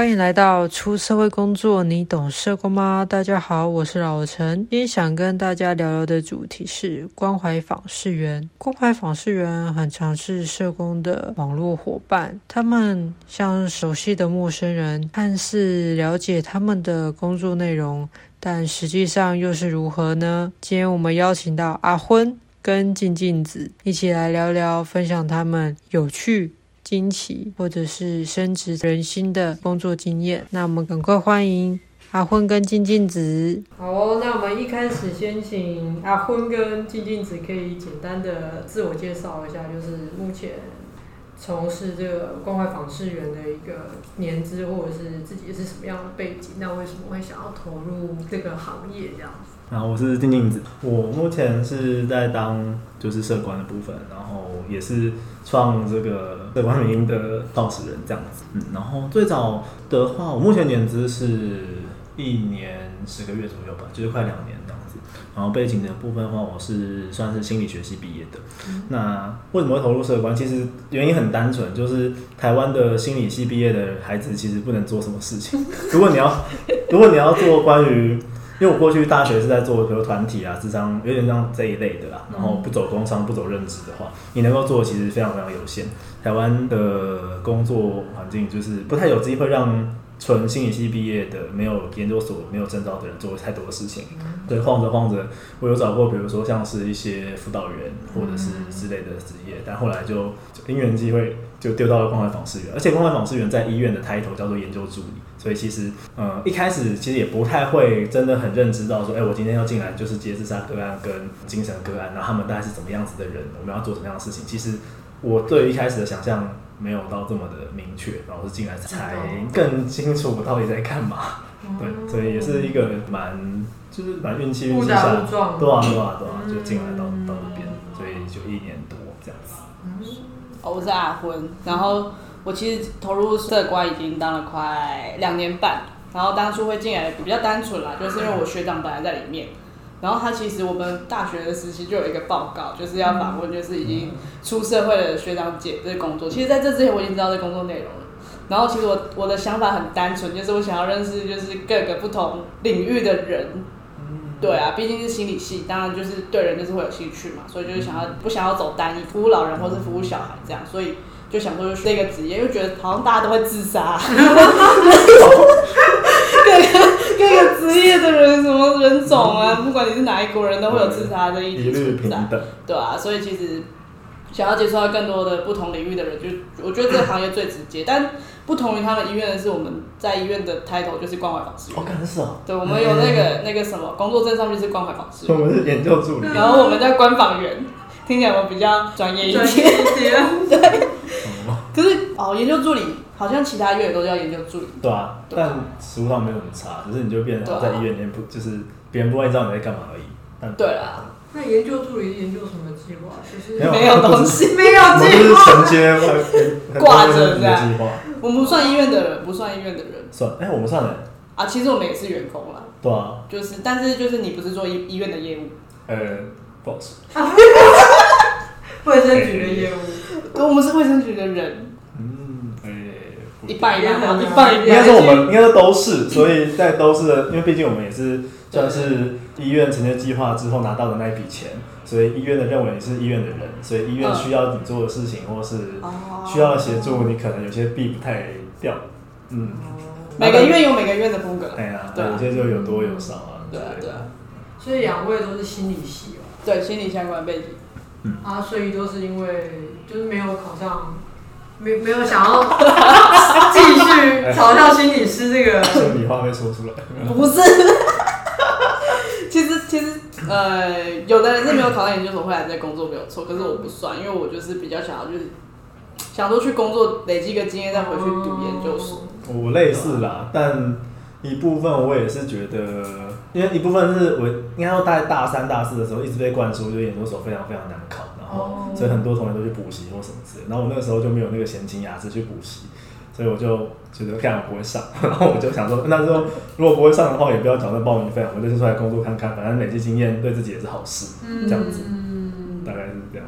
欢迎来到出社会工作，你懂社工吗？大家好，我是老陈。今天想跟大家聊聊的主题是关怀访视员。关怀访视员很常是社工的网络伙伴，他们像熟悉的陌生人，看似了解他们的工作内容，但实际上又是如何呢？今天我们邀请到阿昏跟静静子一起来聊聊，分享他们有趣。惊奇或者是升职人心的工作经验，那我们赶快欢迎阿昏跟静静子。好，那我们一开始先请阿昏跟静静子可以简单的自我介绍一下，就是目前从事这个关怀访视员的一个年资，或者是自己是什么样的背景，那为什么会想要投入这个行业这样子？然后我是静静子，我目前是在当就是社官的部分，然后也是创这个社官迷因的创始人这样子。嗯，然后最早的话，我目前年资是一年十个月左右吧，就是快两年这样子。然后背景的部分的话，我是算是心理学系毕业的。嗯、那为什么会投入社官？其实原因很单纯，就是台湾的心理系毕业的孩子其实不能做什么事情。如果你要，如果你要做关于因为我过去大学是在做比如团体啊、智商，有点像这一类的啦。然后不走工商、不走认知的话，你能够做的其实非常非常有限。台湾的工作环境就是不太有机会让纯心理系毕业的、没有研究所、没有证照的人做太多的事情。对，晃着晃着，我有找过，比如说像是一些辅导员或者是之类的职业，但后来就因缘机会就丢到了关怀访视员，而且关怀访视员在医院的 title 叫做研究助理。所以其实，呃，一开始其实也不太会真的很认知到说，哎，我今天要进来就是接自杀个案跟精神个案，然后他们大概是怎么样子的人，我们要做什么样的事情。其实我对一开始的想象没有到这么的明确，然后是进来才更清楚我到底在干嘛。对，所以也是一个蛮就是蛮运气运气下，对啊对啊对啊，就进来到到那边，所以就一年多这样子。哦，我是阿昏，然后。我其实投入社官已经当了快两年半，然后当初会进来比较单纯啦，就是因为我学长本来在里面，然后他其实我们大学的时期就有一个报告，就是要访问就是已经出社会的学长姐这工作。其实在这之前我已经知道这工作内容了，然后其实我我的想法很单纯，就是我想要认识就是各个不同领域的人，对啊，毕竟是心理系，当然就是对人就是会有兴趣嘛，所以就是想要不想要走单一服务老人或是服务小孩这样，所以。就想说就是这个职业，因为觉得好像大家都会自杀，各个各个职业的人什么人种啊，不管你是哪一国人都会有自杀的一存在，对啊，所以其实想要接触到更多的不同领域的人，就我觉得这个行业最直接。但不同于他们医院的是，我们在医院的 title 就是关怀访视员。我感觉是哦。对，我们有那个那个什么工作证上面是关怀访视。我们是研究助理。然后我们在关访员，听起来我比较专业一点。对。可是哦，研究助理好像其他医院都叫研究助理。对啊，但实务上没有什么差，只是你就变成在医院里面不，就是别人不会知道你在干嘛而已。但对啦，那研究助理研究什么计划？其实没有东西，没有计划，承接挂着这样。我们不算医院的人，不算医院的人。算，哎，我们算了。啊，其实我们也是员工啦。对啊。就是，但是就是你不是做医医院的业务。呃，不好说。卫生局的业务，我们是卫生局的人。嗯，哎，一半一半，一半一半。应该说我们应该说都是，所以在都是的，因为毕竟我们也是算是医院承接计划之后拿到的那一笔钱，所以医院的认为你是医院的人，所以医院需要你做的事情或是需要的协助，你可能有些避不太掉。嗯，每个医院有每个医院的风格。对啊，对，有些就有多有少啊。对啊，对啊。所以两位都是心理系哦。对，心理相关背景。嗯、啊，所以都是因为就是没有考上，没没有想要 继续嘲笑心理师这个。心里话被说出来。不是，其实其实呃，有的人是没有考上研究所会来这工作没有错，可是我不算，因为我就是比较想要就是想说去工作累积个经验再回去读研究所。我类似啦，但一部分我也是觉得。因为一部分是我应该说大概大三、大四的时候一直被灌输，就研究所非常非常难考，然后所以很多同学都去补习或什么之类。然后我那个时候就没有那个闲情雅致去补习，所以我就觉得看我不会上，然后我就想说，那时候 如果不会上的话，也不要缴那报名费，我就出来工作看看，反正累积经验对自己也是好事，这样子，大概是这样。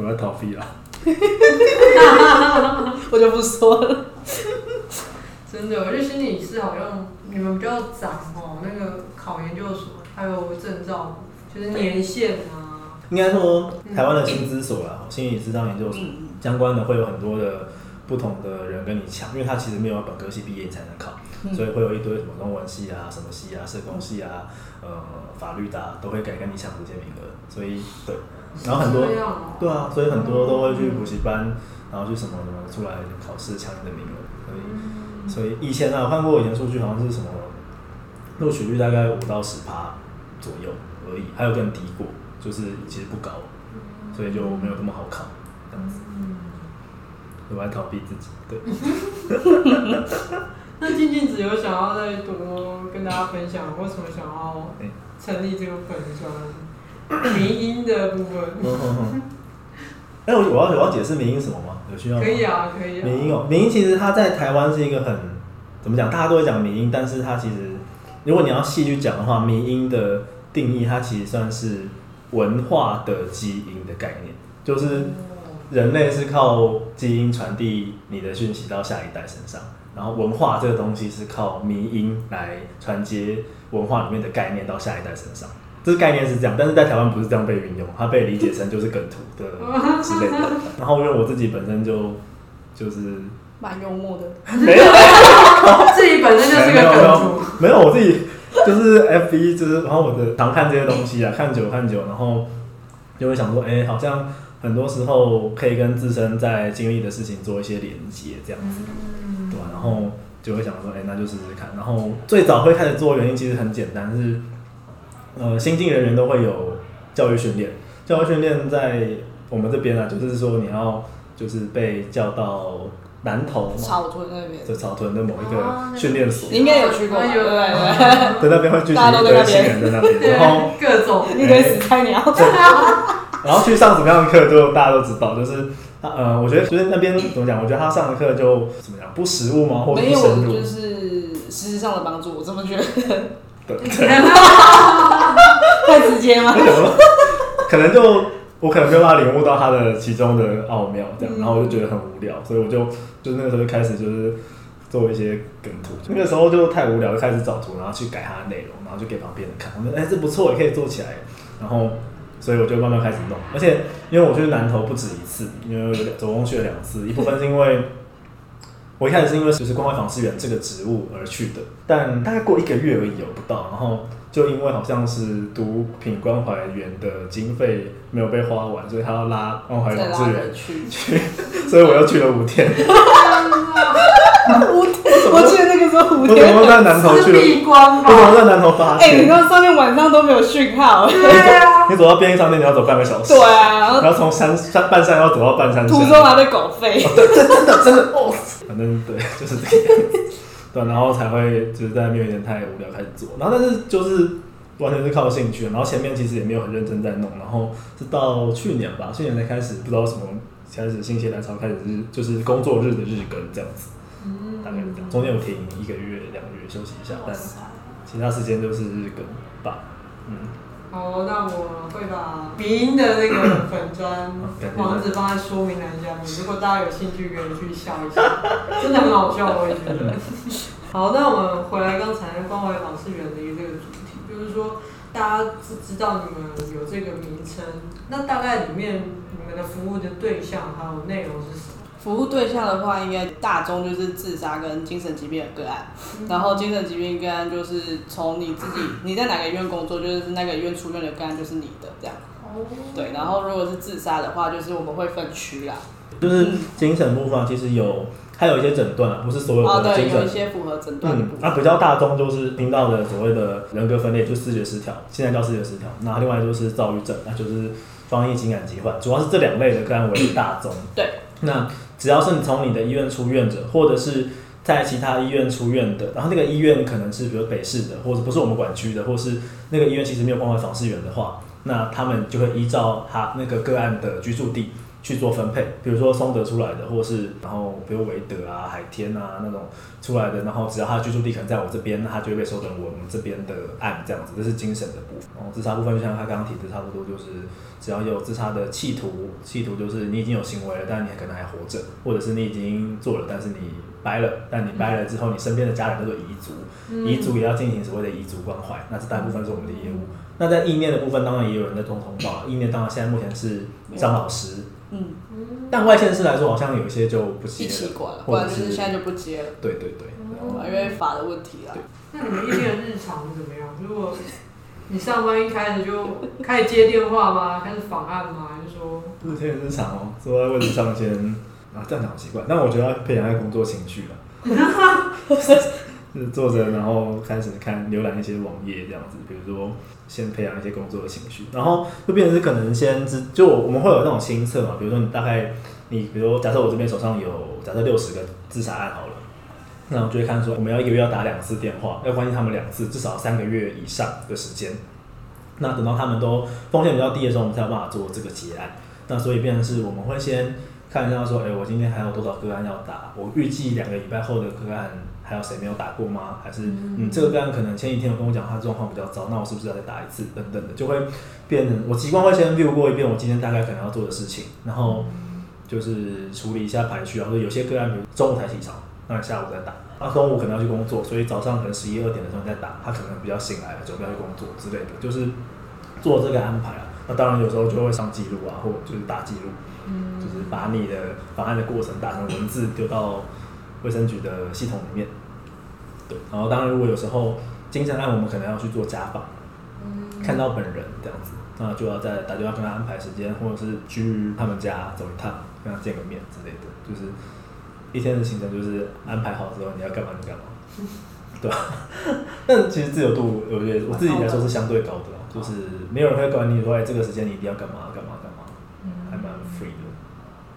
我要逃避了，我就不说了。真的，我觉得心理师好像你们比较长哦，那个考研究所还有证照，就是年限啊。应该说，台湾的薪资所啊，嗯、心理咨商研究所相关的会有很多的不同的人跟你抢，因为他其实没有本科系毕业你才能考，嗯、所以会有一堆什么中文系啊、什么系啊、社工系啊、呃法律的、啊、都会给跟你抢这些名额，所以对，然后很多对啊，所以很多都会去补习班，然后去什么什么出来考试抢你的名额，所以。所以以前呢、啊，我看过以前数据，好像是什么录取率大概五到十趴左右而已，还有更低过，就是其实不高，所以就没有那么好考，这样子。我来逃避自己，对。那静静只有想要再多跟大家分享，为什么想要成立这个粉专？民音的部分。哎，我我要我要解释民音什么吗？有需要吗？可以啊，可以啊。民音哦，民音其实它在台湾是一个很怎么讲？大家都会讲民音，但是它其实如果你要细去讲的话，迷因的定义它其实算是文化的基因的概念，就是人类是靠基因传递你的讯息到下一代身上，然后文化这个东西是靠迷因来传接文化里面的概念到下一代身上。这个概念是这样，但是在台湾不是这样被运用，它被理解成就是梗图的之类的。然后因为我自己本身就就是蛮幽默的，没有，自己本身就是个梗图，没有我自己就是 FB，就是然后我的常看这些东西啊，看久看久，然后就会想说，哎，好像很多时候可以跟自身在经历的事情做一些连接，这样子，对吧？然后就会想说，哎，那就试试看。然后最早会开始做原因其实很简单，是。呃，新进人员都会有教育训练。教育训练在我们这边啊，就是说你要就是被叫到南投草屯那边，就草屯的某一个训练所。你应该有去过，对对对。在那边会聚集一堆新人在那边，然后各种 一堆死菜鸟。然后去上什么样的课，就大家都知道，就是呃，我觉得就是那边怎么讲？我觉得他上的课就怎么讲，不实务吗？或者不深入？就是实质上的帮助，我这么觉得。对，太直接吗？可能就我可能没有办法领悟到它的其中的奥妙，这样，然后我就觉得很无聊，所以我就就那个时候就开始就是做一些梗图，那个时候就太无聊，就开始找图，然后去改它的内容，然后就给旁边人看，我说哎、这不错，也可以做起来，然后所以我就慢慢开始弄，而且因为我去南投不止一次，因为总共去了两次，一部分是因为。我一开始是因为就是关怀访视员这个职务而去的，但大概过一个月而已，有不到，然后就因为好像是毒品关怀员的经费没有被花完，所以他要拉关怀员去，去，所以我又去了五天。五天，我记得那个时候五天。我怎么在南投去了？我怎么在南投发现？哎、欸，你说上面晚上都没有讯号。对啊。你走到便利商店，你要走半个小时。对啊。然后从山山半山要走到半山。途中还被狗吠。哦、对，这真的真的哦。反正对，就是这个样子。对，然后才会就是在那边有点太无聊，开始做。然后但是就是完全是靠兴趣，然后前面其实也没有很认真在弄，然后是到去年吧，去年才开始不知道什么开始心血来潮，开始日就是工作日的日更这样子。嗯，大概是这样。中间有停一个月、两个月休息一下，但其他时间都是日更吧。嗯。好，那我会把鼻音的那个粉砖网址放在说明栏下面，如果大家有兴趣，可以去笑一下，真的很好笑，我也觉得。好，那我们回来刚才关怀访视远离这个主题，就是说大家知知道你们有这个名称，那大概里面你们的服务的对象还有内容是什么？服务对象的话，应该大宗就是自杀跟精神疾病的个案，嗯、然后精神疾病个案就是从你自己你在哪个医院工作，就是那个医院出院的个案就是你的这样。哦。对，然后如果是自杀的话，就是我们会分区啦。就是精神部分其实有还有一些诊断啊，不是所有的精神。哦，对，有一些符合诊断的部分。嗯，啊，比较大宗就是听到的所谓的人格分裂，就视觉失调，现在叫视觉失调。那另外就是躁郁症，那就是双亿情感疾患，主要是这两类的个案为大宗。对。那只要是你从你的医院出院者，或者是在其他医院出院的，然后那个医院可能是比如北市的，或者不是我们管区的，或是那个医院其实没有关怀访视员的话，那他们就会依照他那个个案的居住地去做分配，比如说松德出来的，或是然后比如维德啊、海天啊那种出来的，然后只要他的居住地可能在我这边，那他就会被收等我们这边的案这样子，这是精神的部分。然后自杀部分就像他刚刚提的，差不多就是只要有自杀的企图，企图就是你已经有行为了，但你可能还活着，或者是你已经做了，但是你掰了，但你掰了之后，你身边的家人都做遗族，遗族也要进行所谓的遗族关怀，那这大部分是我们的业务。那在意念的部分，当然也有人在做通报，意念当然现在目前是张老师。嗯，但外县市来说，好像有一些就不接了，一起管了，或者是现在就不接了。对对对，嗯、因为法的问题啦。那你们一天的日常怎么样？如果你上班一开始就开始接电话吗？开始访案吗？还是说？日天的日常哦，坐在位置上先啊，这样讲好奇怪。但我觉得要培养一下工作情绪了。是坐着，然后开始看浏览一些网页这样子，比如说先培养一些工作的情绪，然后就变成是可能先知，就我们会有那种心测嘛，比如说你大概你比如假设我这边手上有假设六十个自杀案好了，那我就会看说我们要一个月要打两次电话，要关心他们两次，至少三个月以上的时间。那等到他们都风险比较低的时候，我们才有办法做这个结案。那所以变成是我们会先看一下说，哎，我今天还有多少个案要打，我预计两个礼拜后的个案。还有谁没有打过吗？还是嗯，这个个案可能前几天有跟我讲他状况比较糟，那我是不是要再打一次？等等的，就会变成我习惯会先 view 过一遍我今天大概可能要做的事情，然后就是处理一下排序啊。或者有些个案比如中午才起床，那你下午再打。那中午可能要去工作，所以早上可能十一二点的时候再打，他可能比较醒来了，准备要去工作之类的，就是做这个安排啊。那当然有时候就会上记录啊，或者就是打记录，就是把你的方案的过程打成文字丢到。卫生局的系统里面，对，然后当然如果有时候精神案，我们可能要去做家访，嗯、看到本人这样子，那就要再打电话跟他安排时间，或者是去他们家走一趟，跟他见个面之类的，就是一天的行程就是安排好之后你要干嘛就干嘛，嗯、对。吧？但其实自由度，我觉得我自己来说是相对高的，高就是没有人会管你说，哎，这个时间你一定要干嘛干嘛干嘛，嗯、还蛮 free 的，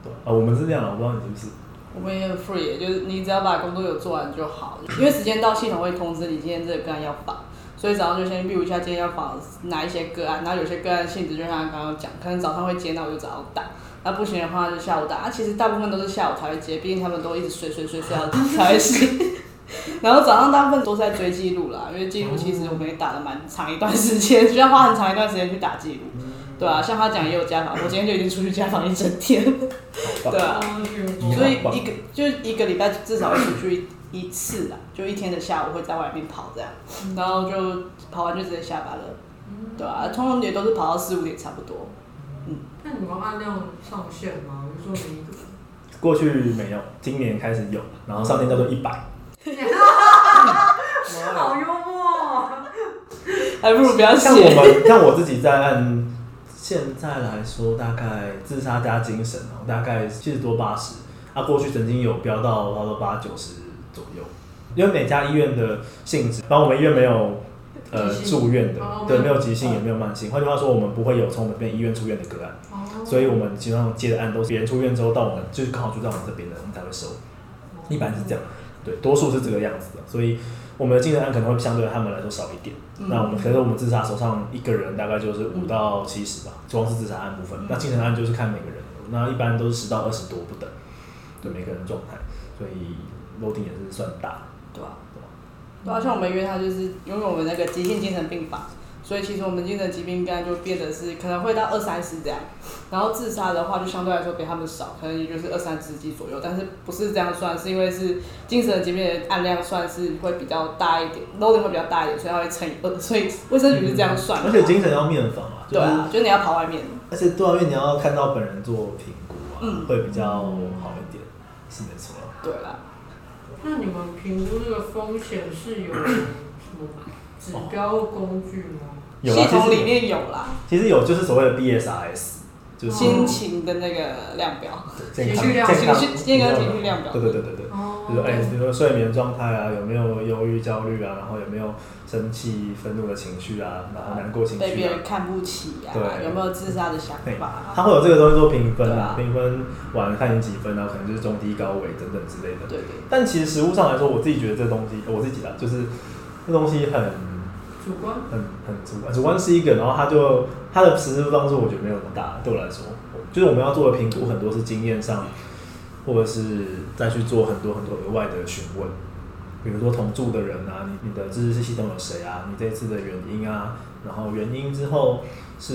对。啊，我们是这样，我不知道你是不是。我们也很 free，就是你只要把工作有做完就好。因为时间到，系统会通知你今天这个个案要访，所以早上就先预估一下今天要访哪一些个案。然后有些个案性质就像刚刚讲，可能早上会接，那我就早上打；那不行的话就下午打。啊，其实大部分都是下午才会接，毕竟他们都一直睡睡睡睡到才会醒。然后早上大部分都是在追记录啦，因为记录其实我们也打了蛮长一段时间，需要花很长一段时间去打记录。对啊，像他讲也有家访，我今天就已经出去家访一整天。对啊，所以一个就一个礼拜至少会出去一次啊，就一天的下午会在外面跑这样，然后就跑完就直接下班了。对啊，通常也都是跑到四五点差不多。嗯，那你们按量上限吗？比如说每一个？过去没有，今年开始有，然后上限叫做一百。好幽默，还不如不要写。像我们，像我自己在按。现在来说，大概自杀加精神哦，大概七十多八十。啊，过去曾经有飙到差不多八九十左右。因为每家医院的性质，然后我们医院没有呃住院的，对，没有急性也没有慢性。换句话说，我们不会有从我们这边医院出院的个案，所以我们基本上接的案都是别人出院之后到我们，就是刚好住在我们这边的，我们才会收。一般是这样，对，多数是这个样子的，所以。我们的精神案可能会相对他们来说少一点，嗯、那我们可是我们自杀手上一个人大概就是五到七十吧，主要是自杀案部分。嗯、那精神案就是看每个人，那一般都是十到二十多不等，对每个人状态，所以 loading 也是算大，对吧？对吧？对啊，像我们约他，就是因为我们那个急性精神病房。所以其实我们精神疾病应该就变得是可能会到二三十这样，然后自杀的话就相对来说比他们少，可能也就是二三十几左右，但是不是这样算，是因为是精神疾病的案量算是会比较大一点，loading 会比较大一点，所以它会乘以二，所以卫生局是这样算的。而且精神要面访啊，对啊，就是你要跑外面，而且多外面你要看到本人做评估啊，嗯、会比较好一点，是没错。对啦，那你们评估这个风险是有什么指标工具吗？有系统里面有啦。其实有，就是所谓的 BSRS，就是心情的那个量表，情绪量表，情绪健康情绪量表。对对对对对。哦。比如哎，比如说睡眠状态啊，有没有忧郁、焦虑啊，然后有没有生气、愤怒的情绪啊，然后难过情绪。被别人看不起啊。对。有没有自杀的想法？他会有这个东西做评分啊，评分完看你几分，然后可能就是中低高尾等等之类的。对对。但其实实物上来说，我自己觉得这东西，我自己啦，就是这东西很。主观，很很主观，主观是一个，然后他就他的实施方式我觉得没有那么大，对我来说，就是我们要做的评估很多是经验上，或者是再去做很多很多额外的询问，比如说同住的人啊，你你的自治系统有谁啊？你这次的原因啊，然后原因之后是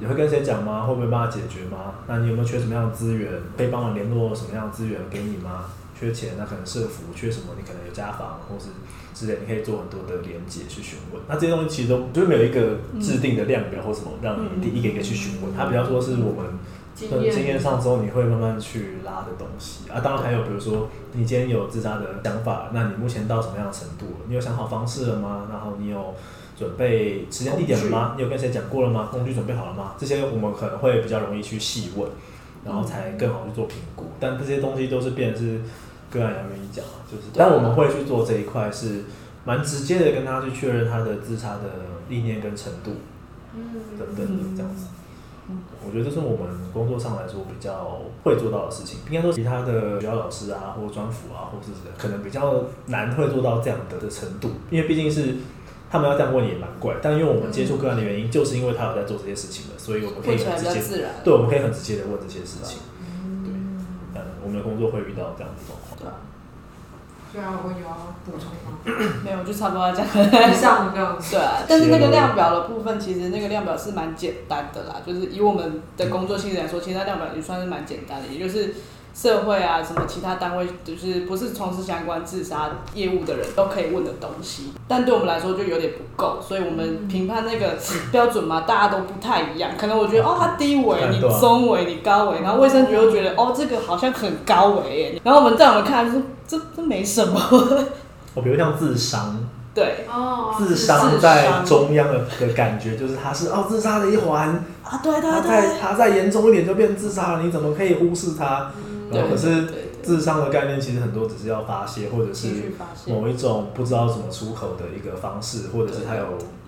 你会跟谁讲吗？会不会帮他解决吗？那你有没有缺什么样的资源？可以帮我联络什么样的资源给你吗？缺钱，那可能社服缺什么？你可能有家访，或是之类，你可以做很多的连接去询问。那这些东西其实都就是没有一个制定的量表或什么，让你一个一个去询问。它比较说是我们经验上之后，你会慢慢去拉的东西啊。当然还有比如说，你今天有自杀的想法，那你目前到什么样的程度了？你有想好方式了吗？然后你有准备时间地点了吗？你有跟谁讲过了吗？工具准备好了吗？这些我们可能会比较容易去细问，然后才更好去做评估。但这些东西都是变成是。个案要愿意讲啊，就是，但我们会去做这一块，是蛮直接的跟他去确认他的自杀的理念跟程度，等等的这样子。我觉得这是我们工作上来说比较会做到的事情。应该说，其他的学校老师啊，或专辅啊，或是可能比较难会做到这样的的程度，因为毕竟是他们要这样问也蛮怪。但因为我们接触个案的原因，就是因为他有在做这些事情的，所以我们可以很直接，对，我们可以很直接的问这些事情。对，嗯，我们的工作会遇到这样子的。对啊，我有要补充吗？没有，就差不多要讲以上这样子。对啊，但是那个量表的部分，其实那个量表是蛮简单的啦。就是以我们的工作性质来说，其实它量表也算是蛮简单的，也就是社会啊，什么其他单位，就是不是从事相关自杀业务的人都可以问的东西。但对我们来说就有点不够，所以我们评判那个标准嘛，大家都不太一样。可能我觉得哦，他低维，你中维，你高维，然后卫生局又觉得哦，这个好像很高危，然后我们在我们看来说。这这没什么。我比如像自伤，对，哦自伤在中央的的感觉就是他是哦自杀的一环啊，对对对，他再他再严重一点就变自杀了，你怎么可以忽视他？然后可是智商的概念其实很多只是要发泄，或者是某一种不知道怎么出口的一个方式，或者是他有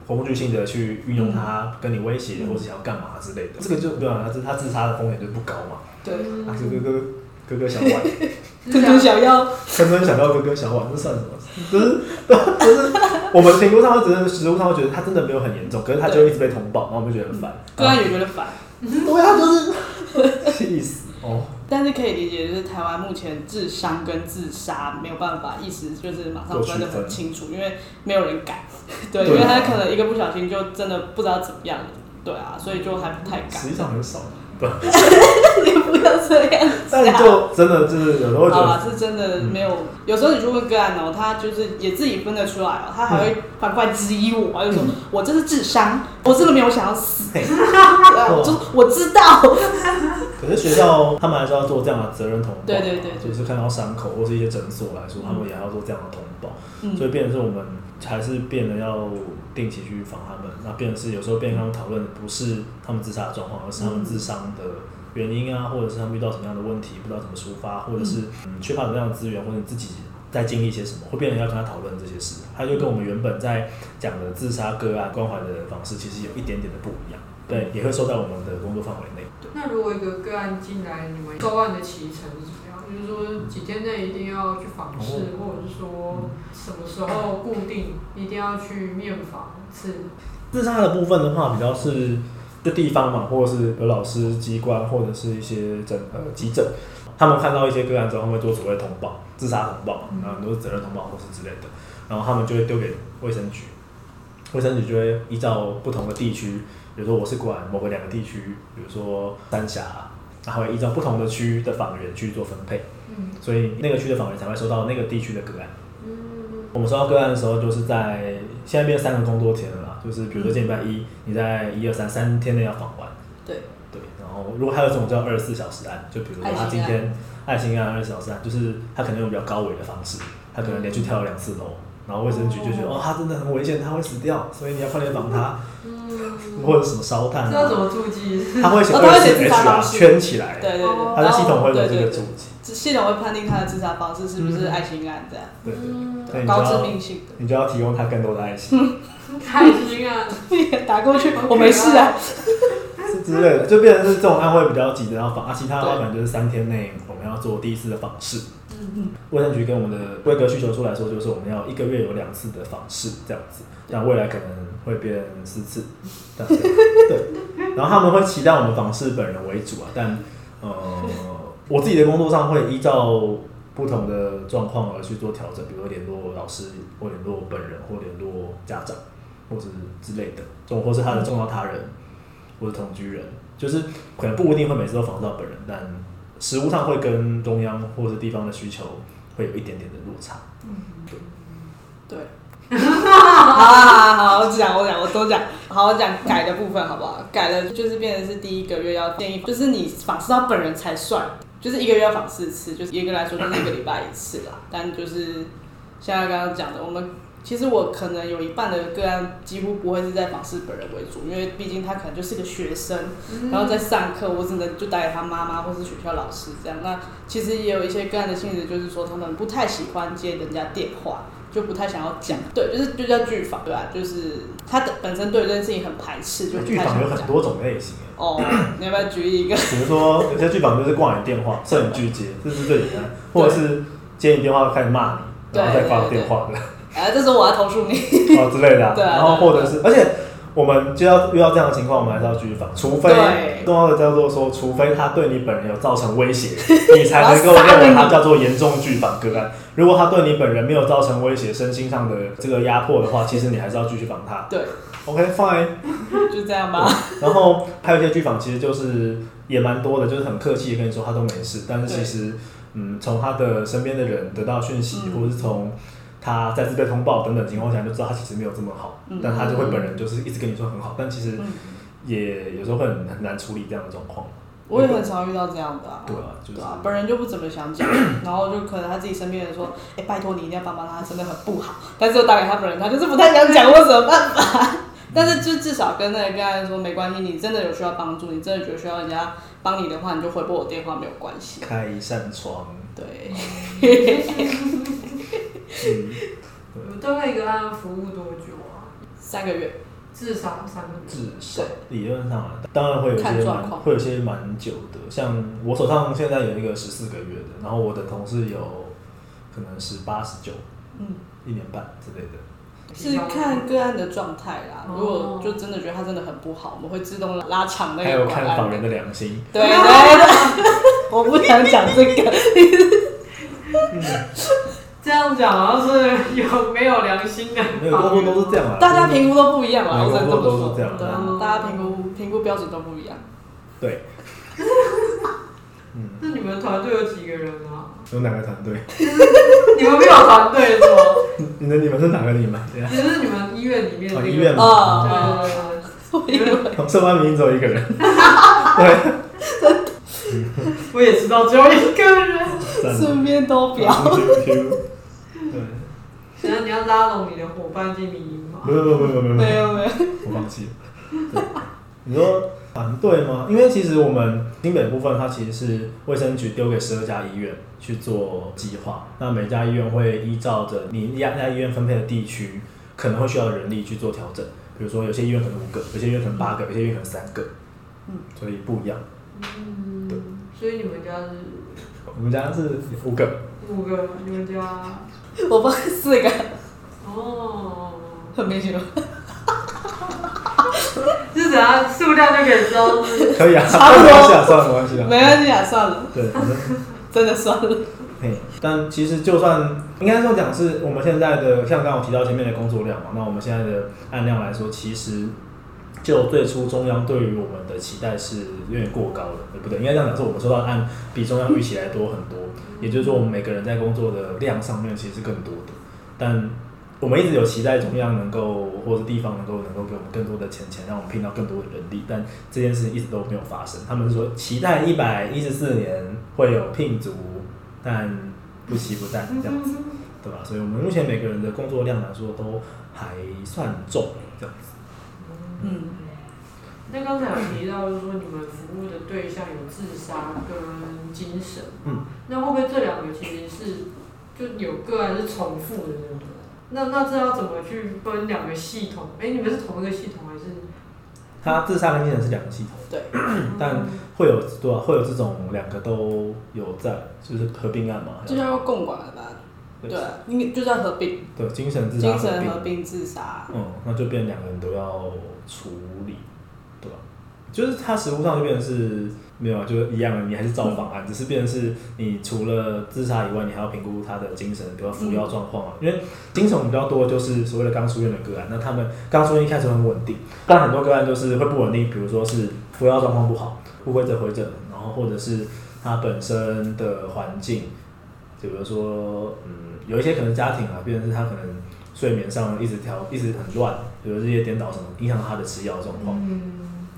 工具性的去运用它跟你威胁，或者想要干嘛之类的。这个就对啊，他他自杀的风险就不高嘛。对，啊哥哥哥。哥哥小碗，哥哥小要，真的想要哥哥小碗，这算什么？就是，就是我们评估上，只是实务上会觉得他真的没有很严重，可是他就一直被通报，然后我们就觉得很烦。对啊也觉得烦，对啊，就是 气死哦。但是可以理解，就是台湾目前自伤跟自杀没有办法，意思就是马上分得很清楚，因为没有人敢。对，因为他可能一个不小心就真的不知道怎么样了。对啊，所以就还不太敢。实际上很少。你不要这样子，但就真的就是有时候觉得啊，是真的没有。有时候你去问个案哦，他就是也自己分得出来哦，他还会反过来质疑我，就说我这是智商，我真的没有想要死。我就我知道。可是学校他们还是要做这样的责任通报，对对对，就是看到伤口或是一些诊所来说，他们也要做这样的通报，所以变成是我们还是变得要定期去访他们。那变成是有时候变成他们讨论不是他们自杀的状况，而是他们自伤的原因啊，或者是他们遇到什么样的问题，不知道怎么抒发，或者是嗯缺乏什么样的资源，或者自己在经历一些什么，会变得要跟他讨论这些事。他就跟我们原本在讲的自杀个案关怀的方式，其实有一点点的不一样。对，也会收在我们的工作范围内。那如果一个个案进来，你们收案的期程？就是说几天内一定要去访视，或者是说什么时候固定一定要去面访一次？自杀的部分的话，比较是就地方嘛，或者是有老师机关，或者是一些诊呃急诊，他们看到一些个案之后，他们会做所谓通报，自杀通报，然后很多责任通报或是之类的，然后他们就会丢给卫生局，卫生局就会依照不同的地区。比如说我是管某个两个地区，比如说三峡，然后会依照不同的区的访员去做分配，嗯，所以那个区的访员才会收到那个地区的个案。嗯，我们收到个案的时候，就是在现在变三个工作天了啦，就是比如说这礼拜一，你在一二三三天内要访完。对。对，然后如果还有这种叫二十四小时案，就比如说他今天爱心案二十四小时案，就是他可能用比较高危的方式，他可能连续跳了两次楼，然后卫生局就觉得哦，他真的很危险，他会死掉，所以你要快点访他。或者什么烧炭，知道怎么注记？他会写二十四 H 圈起来，对对对，他的系统会有这个注记，系统会判定他的自杀方式是不是爱心案这样，对对，高致命性的，你就要提供他更多的爱心，爱心啊，打过去，我没事啊，之类的，就变成是这种案会比较急的要访，啊，其他的话可能就是三天内我们要做第一次的访视，卫生局跟我们的规格需求书来说，就是我们要一个月有两次的访视这样子，那未来可能会变四次，这样，对。然后他们会期待我们访视本人为主啊，但呃，我自己的工作上会依照不同的状况而去做调整，比如联络老师，或联络本人，或联络家长，或者之类的，或或是他的重要他人，或者同居人，就是可能不一定会每次都访到本人，但实物上会跟中央或者地方的需求会有一点点的落差。嗯，对。对，好好好，我讲我讲我都讲，好好讲改的部分好不好？改了就是变成是第一个月要建议，就是你访视到本人才算。就是一个月要访四次，就是严格来说就是一个礼拜一次啦。但就是像刚刚讲的，我们其实我可能有一半的个案几乎不会是在访视本人为主，因为毕竟他可能就是个学生，然后在上课，我只能就带给他妈妈或是学校老师这样。那其实也有一些个案的性质，就是说他们不太喜欢接人家电话。就不太想要讲，对，就是就叫拒访，对吧？就是他的本身对这件事情很排斥，就拒访有很多种类型。哦，你要不要举一个？比如说有些拒访就是挂你电话，设你拒接，这是最简单；或者是接你电话开始骂你，然后再挂电话的。哎，这时候我要投诉你 哦之类的。对，然后或者是，而且。我们就要遇到这样的情况，我们还是要拒访，除非重要的叫做说，除非他对你本人有造成威胁，你才能够认为他叫做严重拒访个案。如果他对你本人没有造成威胁，身心上的这个压迫的话，其实你还是要继续访他。对，OK fine，就这样吧。然后还有一些拒访，其实就是也蛮多的，就是很客气跟你说他都没事，但是其实嗯，从他的身边的人得到讯息，或者是从。他再次被通报等等情况下，就知道他其实没有这么好，嗯、但他就会本人就是一直跟你说很好，但其实也有时候会很很难处理这样的状况。我也很常遇到这样的啊，对啊，就是、对啊，本人就不怎么想讲，然后就可能他自己身边人说，哎、欸，拜托你一定要帮帮他，真的很不好。但是我打给他本人，他就是不太想讲，我有什么办法？但是就至少跟那个个案说，没关系，你真的有需要帮助，你真的觉得需要人家帮你的话，你就回拨我电话没有关系。开一扇窗，对。嗯，对，大概一个案服务多久啊？三个月，至少三个月。至少理论上啊，当然会有些蛮会有些蛮久的，像我手上现在有一个十四个月的，然后我的同事有可能十八、十九，嗯，一年半之类的。是看个案的状态啦，如果就真的觉得他真的很不好，我们会自动拉长那个。还有看访人的良心。对对对，我不想讲这个。嗯这样讲好像是有没有良心的？没有，都是这样啊。大家评估都不一样啊，我只能这么说。对，大家评估评估标准都不一样。对。嗯。那你们团队有几个人啊？有哪个团队？你们没有团队是吗？你们你们是哪个你们？其实是你们医院里面的。医院吗？啊。对对对。社工明明只有一个人。对。我也知道只有一个人。顺便都表。然后你要拉拢你的伙伴进民营吗？没有没有没有没有没有没有，我放弃了。你说反对吗？因为其实我们新北部分，它其实是卫生局丢给十二家医院去做计划，那每家医院会依照着你家家医院分配的地区，可能会需要的人力去做调整。比如说有些医院可能五个，有些医院可能八个，有些医院可能三个，嗯，所以不一样。嗯，对。所以你们家是？我们家是五个。五个，你们家？我放四个，哦，很明显了，就是怎样数量就可以知道是，可以啊，差不多，没关系啊，算了，没关系啊，没关系啊，算了，对，反正。真的算了。嘿，但其实就算应该说讲是我们现在的，像刚刚我提到前面的工作量嘛，那我们现在的案量来说，其实就最初中央对于我们的期待是有点过高了，对不对？应该这样讲，是我们收到的案比中央预期来多很多。也就是说，我们每个人在工作的量上面其实是更多的，但我们一直有期待中央能够或者地方能够能够给我们更多的钱钱，让我们聘到更多的人力，但这件事情一直都没有发生。他们是说期待一百一十四年会有聘足，但不期不待这样子，对吧？所以我们目前每个人的工作量来说都还算重这样子。嗯。那刚才有提到，就是说你们服务的对象有自杀跟精神，嗯，那会不会这两个其实是就有个案是重复的，对不对？那那这要怎么去分两个系统？哎、欸，你们是同一个系统还是？他自杀跟精神是两个系统，对，但会有对啊，会有这种两个都有在，就是合并案嘛，这叫共管了吧？对，应该就叫合并。对，精神自杀。精神合并自杀。嗯，那就变两个人都要处理，对吧？就是他实务上就变成是没有，就是一样的，你还是照方案，只是变成是你除了自杀以外，你还要评估他的精神，比如服药状况啊。因为精神比较多，就是所谓的刚出院的个案，那他们刚出院一开始很稳定，但很多个案就是会不稳定，比如说是服药状况不好，不会再回诊，然后或者是他本身的环境，就比如说嗯。有一些可能家庭啊，变成是他可能睡眠上一直调，一直很乱，比如日夜颠倒什么，影响他的吃药状况，嗯、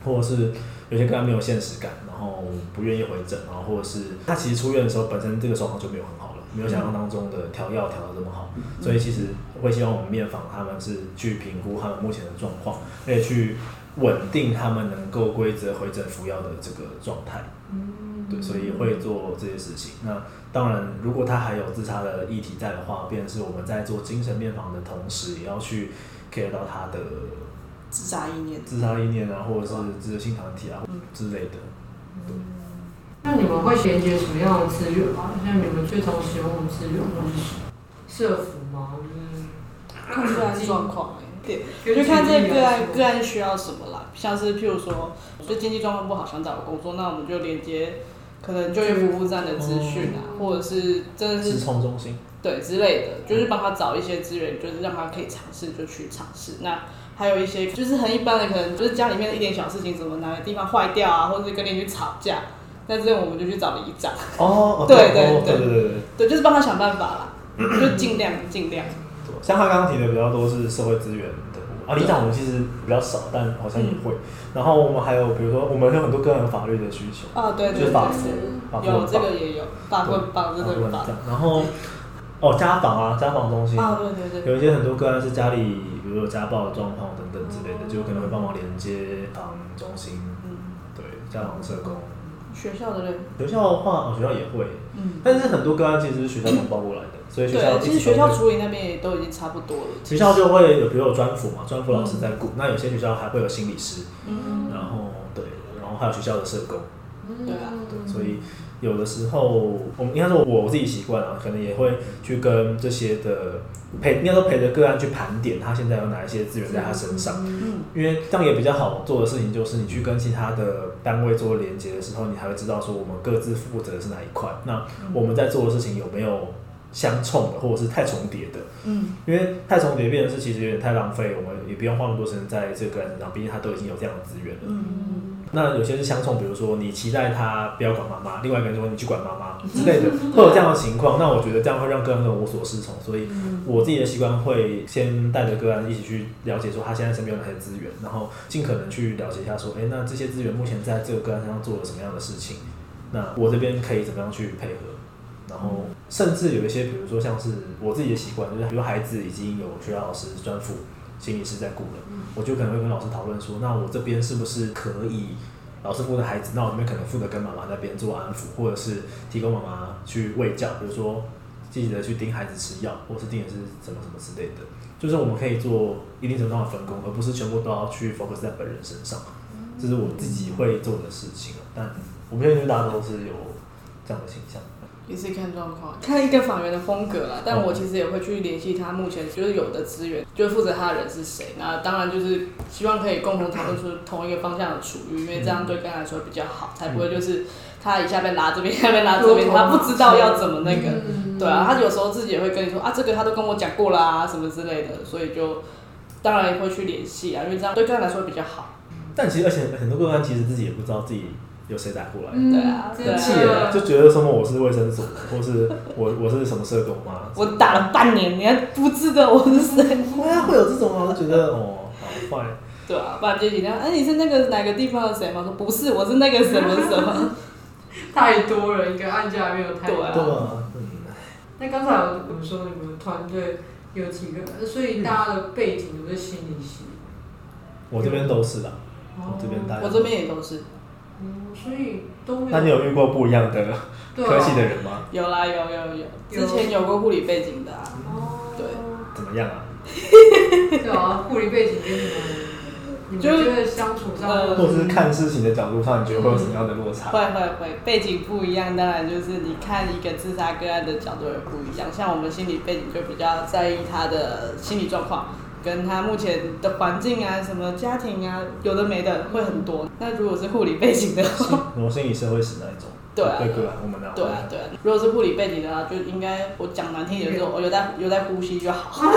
或者是有些个案没有现实感，然后不愿意回诊，然后或者是他其实出院的时候本身这个状况就没有很好了，没有想象当中的调药调的这么好，嗯、所以其实会希望我们面访他们是去评估他们目前的状况，而且去稳定他们能够规则回诊服药的这个状态。所以会做这些事情。那当然，如果他还有自杀的议题在的话，便是我们在做精神面访的同时，也要去 care 到他的自杀意念、自杀意念啊，或者是自性团体啊、嗯、之类的。对。那你们会衔接什么样的资源吗？像你们最常使用的资源会是社服吗？嗯，看个案状况，对，就看这个案个案需要什么啦。像是譬如说，就经济状况不好，想找个工作，那我们就连接。可能就业服务站的资讯啊，嗯、或者是真的是职创中心，对之类的，就是帮他找一些资源，就是让他可以尝试就去尝试。那还有一些就是很一般的，可能就是家里面的一点小事情，什么哪个地方坏掉啊，或者是跟邻居吵架，那这样我们就去找里长。哦，对对对对对就是帮他想办法啦，就尽量尽量。像他刚刚提的比较多是社会资源。啊，里长我们其实比较少，但好像也会。然后我们还有，比如说，我们有很多个人法律的需求。啊，对，就是法服，有这个也有，法官绑这个绑。然后，哦，家访啊，家访中心。啊，对对对。有一些很多个案是家里，比如有家暴的状况等等之类的，就可能会帮忙连接访中心。嗯，对，家访社工。学校的人。学校的话，哦，学校也会。嗯。但是很多个案其实是学校能报过来的。所以学校对，其实学校处理那边也都已经差不多了。学校就会有，比如有专辅嘛，专辅老师在顾。嗯、那有些学校还会有心理师，嗯，然后对，然后还有学校的社工，嗯、对啊，对，所以有的时候我们应该说我自己习惯啊，可能也会去跟这些的陪，应该说陪着个案去盘点他现在有哪一些资源在他身上，嗯，因为这样也比较好做的事情就是你去跟其他的单位做连接的时候，你还会知道说我们各自负责的是哪一块，那我们在做的事情有没有？相冲的，或者是太重叠的，嗯，因为太重叠变成是其实有点太浪费，我们也不用花那么多时间在这个人身上，毕竟他都已经有这样的资源了。嗯，那有些是相冲，比如说你期待他不要管妈妈，另外一个人说你去管妈妈之类的，会有这样的情况。那我觉得这样会让个案更无所适从，所以我自己的习惯会先带着个案一起去了解说他现在身边有哪些资源，然后尽可能去了解一下说，哎，那这些资源目前在这个个案身上做了什么样的事情？那我这边可以怎么样去配合？然后，甚至有一些，比如说像是我自己的习惯，就是比如孩子已经有学校老师专辅心理师在顾了，我就可能会跟老师讨论说，那我这边是不是可以老师顾的孩子，那我这边可能负责跟妈妈那边做安抚，或者是提供妈妈去喂教，比如说积极的去盯孩子吃药，或是盯的是什么什么之类的，就是我们可以做一定程度上的分工，而不是全部都要去 focus 在本人身上，这是我自己会做的事情。但我们现在大家都是有这样的倾向。也是看状况，看一个访员的风格啦。但我其实也会去联系他目前就是有的资源，就是负责他的人是谁。那当然就是希望可以共同讨论出同一个方向的处遇，因为这样对个案来说比较好，才不会就是他一下被拉这边，一下被拉这边，他不知道要怎么那个。对啊，他有时候自己也会跟你说啊，这个他都跟我讲过啦，什么之类的，所以就当然也会去联系啊，因为这样对个案来说比较好。但其实而且很多个案其实自己也不知道自己。有谁打过来？对啊，很气人，就觉得什么我是卫生所，或是我我是什么社工吗？我打了半年，你还不知道我是谁？对啊，会有这种啊，我就觉得哦，好坏。对啊，不然就你那，哎，你是那个哪个地方的谁吗？说不是，我是那个什么什么。太多了，一个案件还没有太多。对啊，嗯。那刚才我们说你们团队有几个？所以大家的背景都是心理系。我这边都是的，我这边大家。我这边也都是。所以都没有。那你有遇过不一样的 科系的人吗？有啦，有有有，之前有过护理背景的啊。对。怎么样啊？对啊，护理背景跟你们你觉得相处上，呃、或者是看事情的角度上，你觉得会有什么样的落差？会会会，背景不一样，当然就是你看一个自杀个案的角度也不一样。像我们心理背景就比较在意他的心理状况，跟他目前的环境啊，什么家庭啊，有的没的会很多。那如果是护理背景的话，我心理社会史那一种？对啊，对啊，我们对啊对啊。如果是护理背景的话，就应该我讲难听点，就是我有在有在呼吸就好。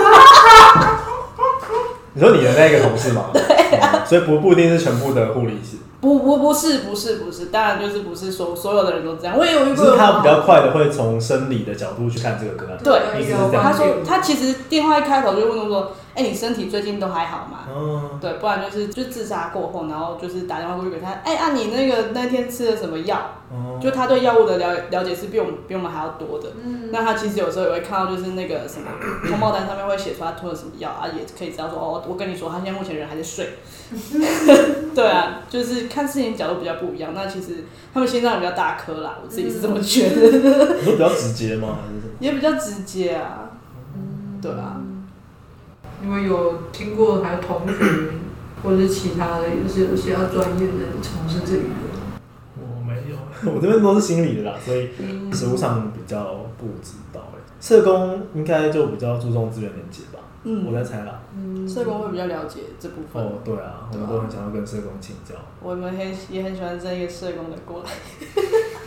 你说你的那个同事吗？对、啊嗯，所以不不一定是全部的护理师。不不不是不是不是，当然就是不是说所有的人都这样。我也有一个，他比较快的会从生理的角度去看这个个案。对。他说他其实电话一开头就问我说：“哎、欸，你身体最近都还好吗？”嗯，对，不然就是就自杀过后，然后就是打电话过去给他：“哎、欸，啊，你那个那天吃了什么药？”嗯，就他对药物的了了解是比我们比我们还要多的。嗯，那他其实有时候也会看到，就是那个什么通报单上面会写出他吞了什么药啊，也可以知道说哦，我跟你说，他现在目前人还在睡。对啊，就是看事情角度比较不一样。那其实他们心脏也比较大颗啦，我自己是这么觉得。你说比较直接吗？还是什么？也比较直接啊。嗯，对啊。因为有听过，还有同学或者是其他的，也是有些要专业的从事这一个。我没有，我这边都是心理的啦，所以实务上比较不知道。社工应该就比较注重资源连接吧。嗯，我在猜啦。嗯，社工会比较了解这部分。哦，对啊，我们都很想要跟社工请教。我们很也很喜欢这一个社工的过来。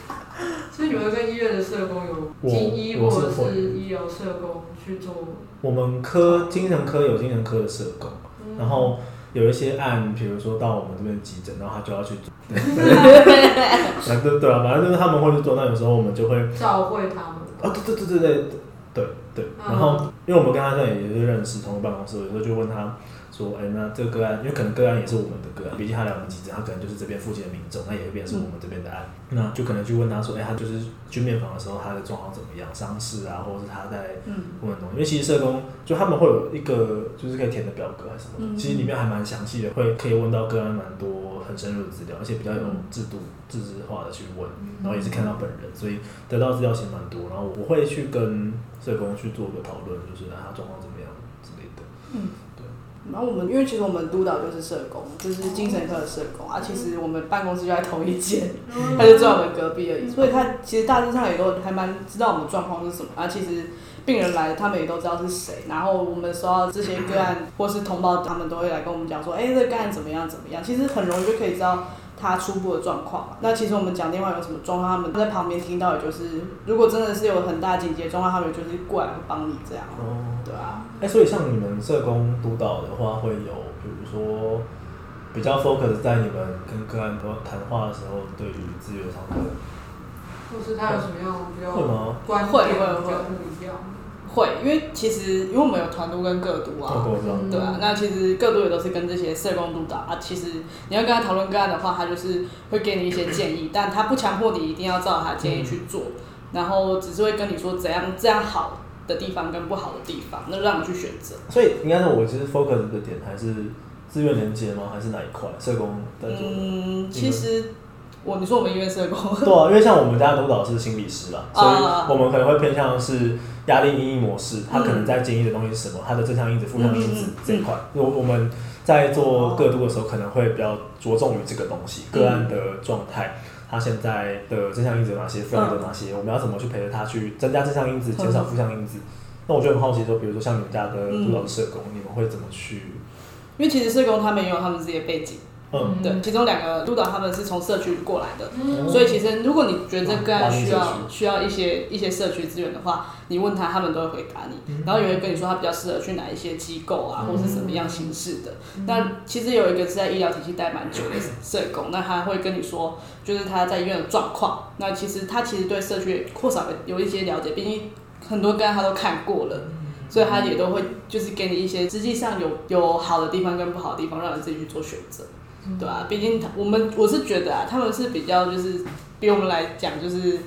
所以你们跟医院的社工有精医或者是医疗社工去做？我们科精神科有精神科的社工，嗯、然后有一些案，比如说到我们这边急诊，然后他就要去做。对对对啊，反正就是他们会去做，那有时候我们就会照会他们。啊，对对对对对。对对，然后因为我们跟他现在也是认识，同个办公室，有时候就问他说：“哎，那这个个案，因为可能个案也是我们的个案，毕竟他来我们急诊，他可能就是这边附近的民众，那也会变成是我们这边的案，嗯、那就可能去问他说：哎，他就是去面访的时候，他的状况怎么样，伤势啊，或者是他在问东西。嗯、因为其实社工就他们会有一个就是可以填的表格还是什么，嗯、其实里面还蛮详细的，会可以问到个案蛮多很深入的资料，而且比较有制度、自治化的去问，然后也是看到本人，所以得到资料其实蛮多。然后我会去跟。社工去做个讨论，就是他状况怎么样之类的。然后我们因为其实我们督导就是社工，就是精神科的社工啊。其实我们办公室就在同一间，他就坐我们隔壁而已。所以他其实大致上也都还蛮知道我们状况是什么啊。其实病人来，他们也都知道是谁。然后我们收到这些个案或是通报，他们都会来跟我们讲说：“哎，这个案怎么样？怎么样？”其实很容易就可以知道。他初步的状况，那其实我们讲电话有什么状况，他们在旁边听到，也就是如果真的是有很大紧急状况，他们就是过来会帮你这样。哦，对啊。哎、欸，所以像你们社工督导的话，会有比如说比较 focus 在你们跟个案多谈话的时候，对于资源上的，或是他有什么样比较会吗？观点会会会不一样。会，因为其实因为我们有团督跟个督啊，嗯、对啊，那其实个督也都是跟这些社工督导啊。其实你要跟他讨论个案的话，他就是会给你一些建议，但他不强迫你一定要照他建议去做，嗯、然后只是会跟你说怎样这样好的地方跟不好的地方，那让你去选择。所以应该说，我其实 focus 的点还是自愿连接吗？还是哪一块？社工在做？嗯，其实。我你说我们医院社工？对啊，因为像我们家督导是心理师啦，所以我们可能会偏向是压力因应模式，他可能在经历的东西是什么，他的正向因子、负向因子这一块。我我们在做个度的时候，可能会比较着重于这个东西，个案的状态，他现在的正向因子有哪些，负向因子有哪些，我们要怎么去陪着他去增加正向因子，减少负向因子。那我就很好奇说，比如说像你们家的督导社工，你们会怎么去？因为其实社工他们也有他们自己的背景。嗯，对，其中两个督导他们是从社区过来的，嗯、所以其实如果你觉得这个案需要需要一些一些社区资源的话，你问他，他们都会回答你，嗯、然后也会跟你说他比较适合去哪一些机构啊，嗯、或是什么样形式的。但、其实有一个是在医疗体系待蛮久的社工，那他会跟你说，就是他在医院的状况。那其实他其实对社区或少有一些了解，毕竟很多个案他都看过了，所以他也都会就是给你一些实际上有有好的地方跟不好的地方，让你自己去做选择。对啊，毕竟他我们我是觉得啊，他们是比较就是比我们来讲就是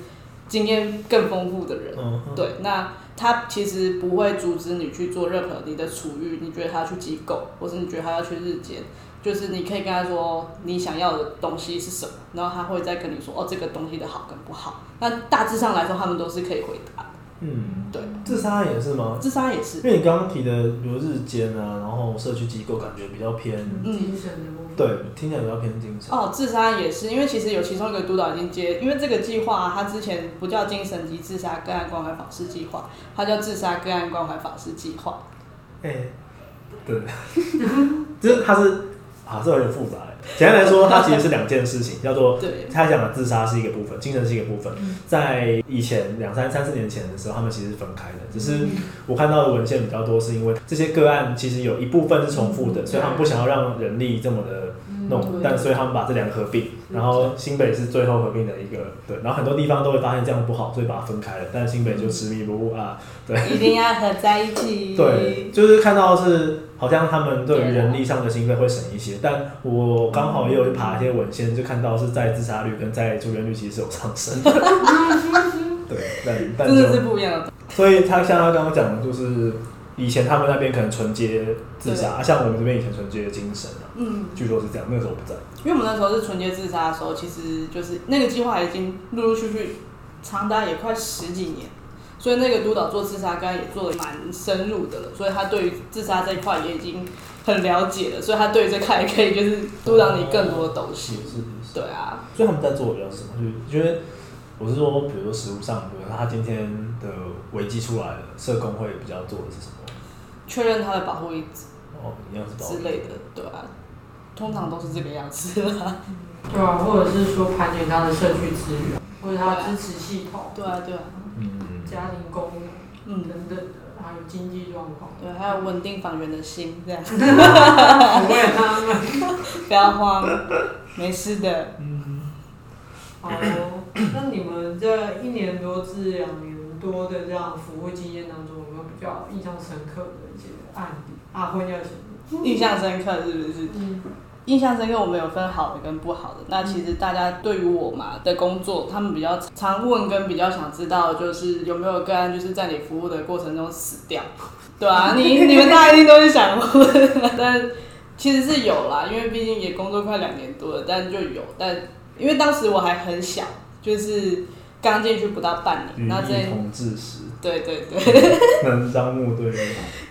经验更丰富的人。嗯。对，那他其实不会阻止你去做任何你的处遇，你觉得他要去机构，或是你觉得他要去日间，就是你可以跟他说你想要的东西是什么，然后他会再跟你说哦，这个东西的好跟不好。那大致上来说，他们都是可以回答。嗯，对，自杀也是吗？自杀也是，因为你刚刚提的，比如日间啊，然后社区机构，感觉比较偏精神的部分。对，听起来比较偏精神。哦，自杀也是，因为其实有其中一个督导已经接，因为这个计划、啊、它之前不叫精神及自杀个案关怀访视计划，它叫自杀个案关怀访视计划。哎、欸，对，就是它是。啊，这有点复杂。简单来说，它其实是两件事情，叫做他讲的自杀是一个部分，精神是一个部分。在以前两三三四年前的时候，他们其实是分开的。只是我看到的文献比较多，是因为这些个案其实有一部分是重复的，所以他们不想要让人力这么的弄，但所以他们把这两个合并。然后新北是最后合并的一个，对。然后很多地方都会发现这样不好，所以把它分开了。但新北就执迷不悟啊，对。一定要合在一起。对，就是看到是。好像他们对于人力上的经费会省一些，但我刚好也有去爬一些文献，就看到是在自杀率跟在住院率其实是有上升的。对，但但是不一样的。所以他像他刚刚讲的，就是以前他们那边可能纯洁自杀，像我们这边以前纯接精神啊，嗯，据说是这样。那个时候我不在，因为我们那时候是纯洁自杀的时候，其实就是那个计划已经陆陆续续长达也快十几年。所以那个督导做自杀，刚刚也做的蛮深入的了，所以他对于自杀这一块也已经很了解了，所以他对于这块也可以就是督导你更多的东西。是是是。对啊。所以他们在做的是什么？就是因为我是说，比如说实物上，比如说他今天的危机出来了，社工会比较做的是什么？确认他的保护意志。哦，一样是保护之类的，对啊。通常都是这个样子。对啊，或者是说盘点他的社区资源，或者他的支持系统。对啊，对啊。嗯。家庭功能，嗯，等等的，还有经济状况，对，还有稳定房源的心，这样。不会他们，不要慌，没事的。嗯。好，那你们这一年多至两年多的这样服务经验当中，有没有比较印象深刻的案例？啊，婚要钱。印象深刻是不是？嗯。印象深刻，我们有分好的跟不好的。那其实大家对于我嘛的工作，他们比较常问跟比较想知道，就是有没有个案就是在你服务的过程中死掉，对啊，你你们大家一定都是想问，但其实是有啦，因为毕竟也工作快两年多了，但就有，但因为当时我还很小，就是刚进去不到半年，那这同志时，对对对，门当户对，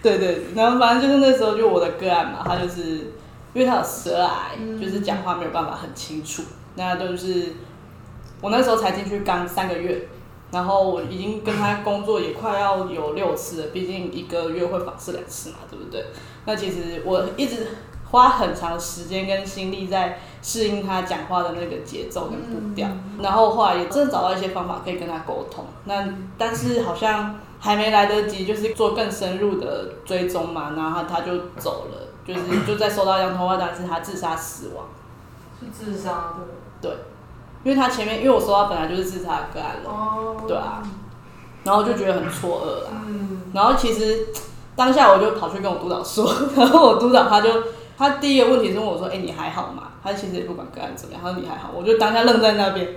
对 对，然后反正就是那时候就我的个案嘛，他就是。因为他有舌癌，就是讲话没有办法很清楚。那都是我那时候才进去刚三个月，然后我已经跟他工作也快要有六次了，毕竟一个月会访视两次嘛，对不对？那其实我一直花很长时间跟心力在适应他讲话的那个节奏跟步调，然后后来也真的找到一些方法可以跟他沟通。那但是好像还没来得及就是做更深入的追踪嘛，然后他就走了。就是 就在收到一张通话单，是他自杀死亡，是自杀的。对，因为他前面因为我收到本来就是自杀个案了，哦，对啊，然后就觉得很错愕啦。嗯，然后其实当下我就跑去跟我督导说，然后我督导他就他第一个问题是问我说：“哎、欸，你还好吗？”他其实也不管个案怎么样，他说：“你还好。”我就当下愣在那边。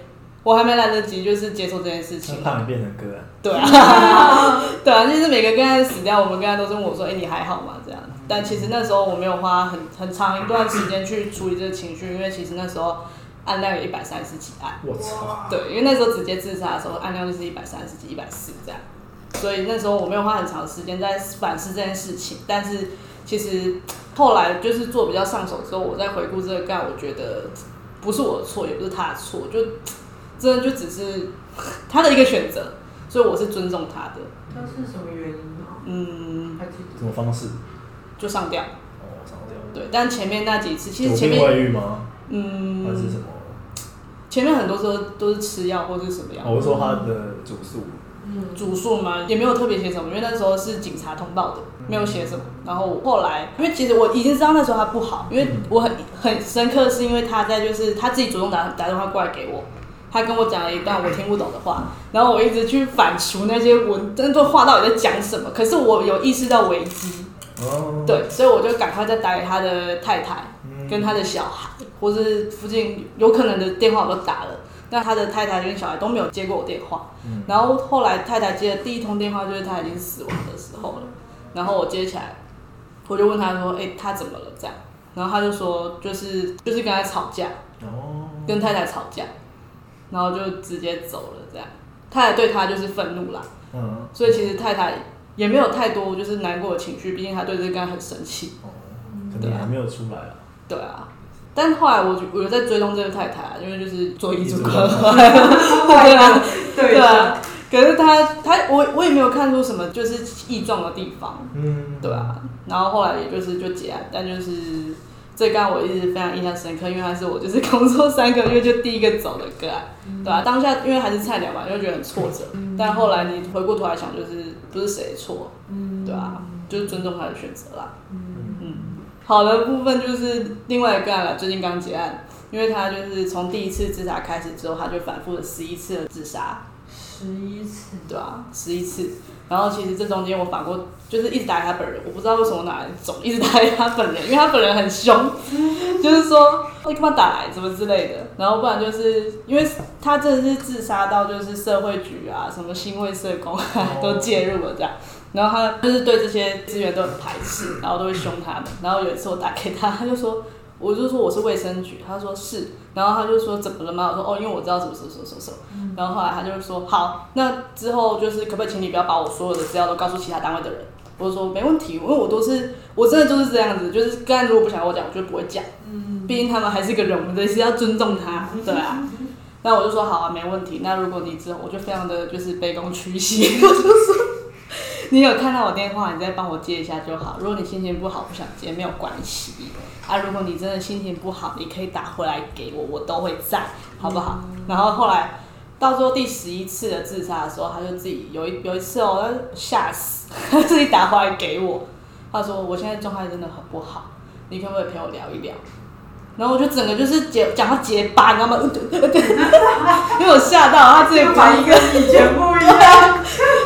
我还没来得及，就是接受这件事情。怕你变成个案。对啊，对啊，就是每个个案死掉，我们个案都是问我说：“哎、欸，你还好吗？”这样。但其实那时候我没有花很很长一段时间去处理这个情绪，因为其实那时候案量有一百三十几案。我操！对，因为那时候直接自杀的时候，案量就是一百三十几、一百四这样。所以那时候我没有花很长的时间在反思这件事情。但是其实后来就是做比较上手之后，我再回顾这个个案，我觉得不是我的错，也不是他的错，就。真的就只是他的一个选择，所以我是尊重他的。他是什么原因呢？嗯，什么方式？就上吊。哦，上吊。对，但前面那几次，其实前面。外遇吗？嗯。还是什么？前面很多时候都是吃药或者是什么样。我是说他的主诉。嗯，主诉吗？也没有特别写什么，因为那时候是警察通报的，没有写什么。然后后来，因为其实我已经知道那时候他不好，因为我很很深刻，是因为他在就是他自己主动打打电话过来给我。他跟我讲了一段我听不懂的话，然后我一直去反刍那些文，真的话到底在讲什么？可是我有意识到危机，对，所以我就赶快再打给他的太太，跟他的小孩，或是附近有可能的电话我都打了，但他的太太跟小孩都没有接过我电话。然后后来太太接的第一通电话就是他已经死亡的时候了，然后我接起来，我就问他说：“哎，他怎么了？”这样，然后他就说：“就是就是跟他吵架，跟太太吵架。”然后就直接走了，这样，太太对他就是愤怒啦。嗯，所以其实太太也没有太多就是难过的情绪，毕竟他对这个案很生气。哦，可能还没有出来啊。对啊，但后来我我有在追踪这个太太啊，因为就是做遗嘱关怀，对啊，对啊。可是他他我我也没有看出什么就是异状的地方，嗯，对啊。然后后来也就是就结案，但就是这个案我一直非常印象深刻，因为他是我就是工作三个月就第一个走的个案，嗯、对啊，当下因为还是菜鸟嘛，就觉得很挫折。嗯、但后来你回过头来想，就是不是谁的错，嗯，对啊，就是尊重他的选择啦。嗯嗯，好的部分就是另外一个案了，最近刚结案，因为他就是从第一次自杀开始之后，他就反复了十一次的自杀。十一次，对啊，十一次。然后其实这中间我反过，就是一直打给他本人，我不知道为什么哪来总一直打给他本人，因为他本人很凶，就是说你干嘛打来，什么之类的。然后不然就是因为他真的是自杀到就是社会局啊，什么新会社工啊都介入了这样。然后他就是对这些资源都很排斥，然后都会凶他们。然后有一次我打给他，他就说。我就说我是卫生局，他说是，然后他就说怎么了吗？我说哦，因为我知道什么什么什么什么然后后来他就说好，那之后就是可不可以请你不要把我所有的资料都告诉其他单位的人？我就说没问题，因为我都是我真的就是这样子，就是刚才如果不想跟我讲，我就不会讲，嗯毕竟他们还是个人，我们是要尊重他，对啊。那我就说好啊，没问题。那如果你之后，我就非常的就是卑躬屈膝，我就说 你有看到我电话，你再帮我接一下就好。如果你心情不好不想接，没有关系。啊，如果你真的心情不好，你可以打回来给我，我都会在，好不好？嗯、然后后来到最后第十一次的自杀的时候，他就自己有一有一次哦，他吓死，他 自己打回来给我，他说我现在状态真的很不好，你可不可以陪我聊一聊？然后我就整个就是结讲他结巴，你知道吗？因为我吓到他自己反应跟以前不一样，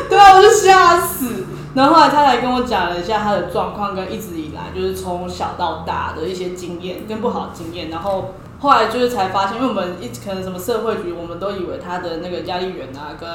对啊，我就吓死。然后后来他来跟我讲了一下他的状况，跟一直以来就是从小到大的一些经验跟不好的经验。然后后来就是才发现，因为我们一直可能什么社会局，我们都以为他的那个压力源啊，跟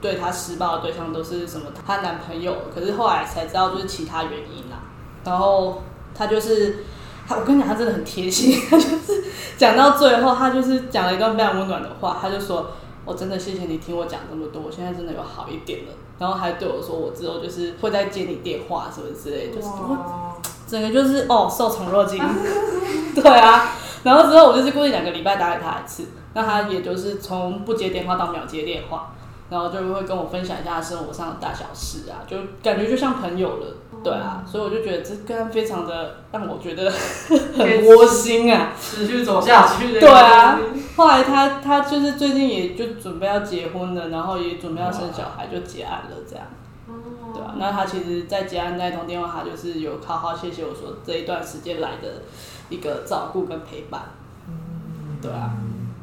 对他施暴的对象都是什么她男朋友。可是后来才知道就是其他原因啦。然后他就是他，我跟你讲，他真的很贴心。他 就是讲到最后，他就是讲了一段非常温暖的话，他就说。我真的谢谢你听我讲这么多，我现在真的有好一点了。然后还对我说，我之后就是会再接你电话什么之类的，就是我整个就是哦受宠若惊，对啊。然后之后我就是固定两个礼拜打给他一次，那他也就是从不接电话到秒接电话，然后就会跟我分享一下他生活上的大小事啊，就感觉就像朋友了。对啊，所以我就觉得这个非常的让我觉得 很窝心啊，持续走下去的。对啊，后来他他就是最近也就准备要结婚了，然后也准备要生小孩，就结案了这样。对啊，那他其实，在结案那一通电话，他就是有好好谢谢我说这一段时间来的一个照顾跟陪伴。对啊，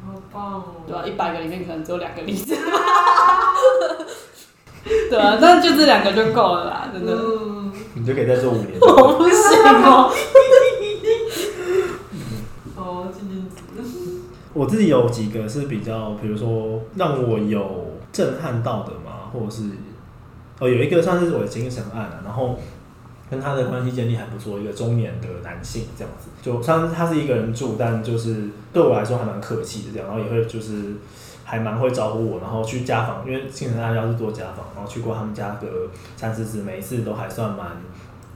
好棒哦。对啊，一百个里面可能只有两个例子。对啊，但就这两个就够了啦，真的。你就可以再做五年。我不行哦。哦，我自己有几个是比较，比如说让我有震撼到的嘛，或者是哦，有一个算是我的精神案了，然后跟他的关系建立还不错，一个中年的男性这样子，就虽然他是一个人住，但就是对我来说还蛮客气的这样，然后也会就是。还蛮会招呼我，然后去家访，因为精神科要是做家访，然后去过他们家个三四次，每一次都还算蛮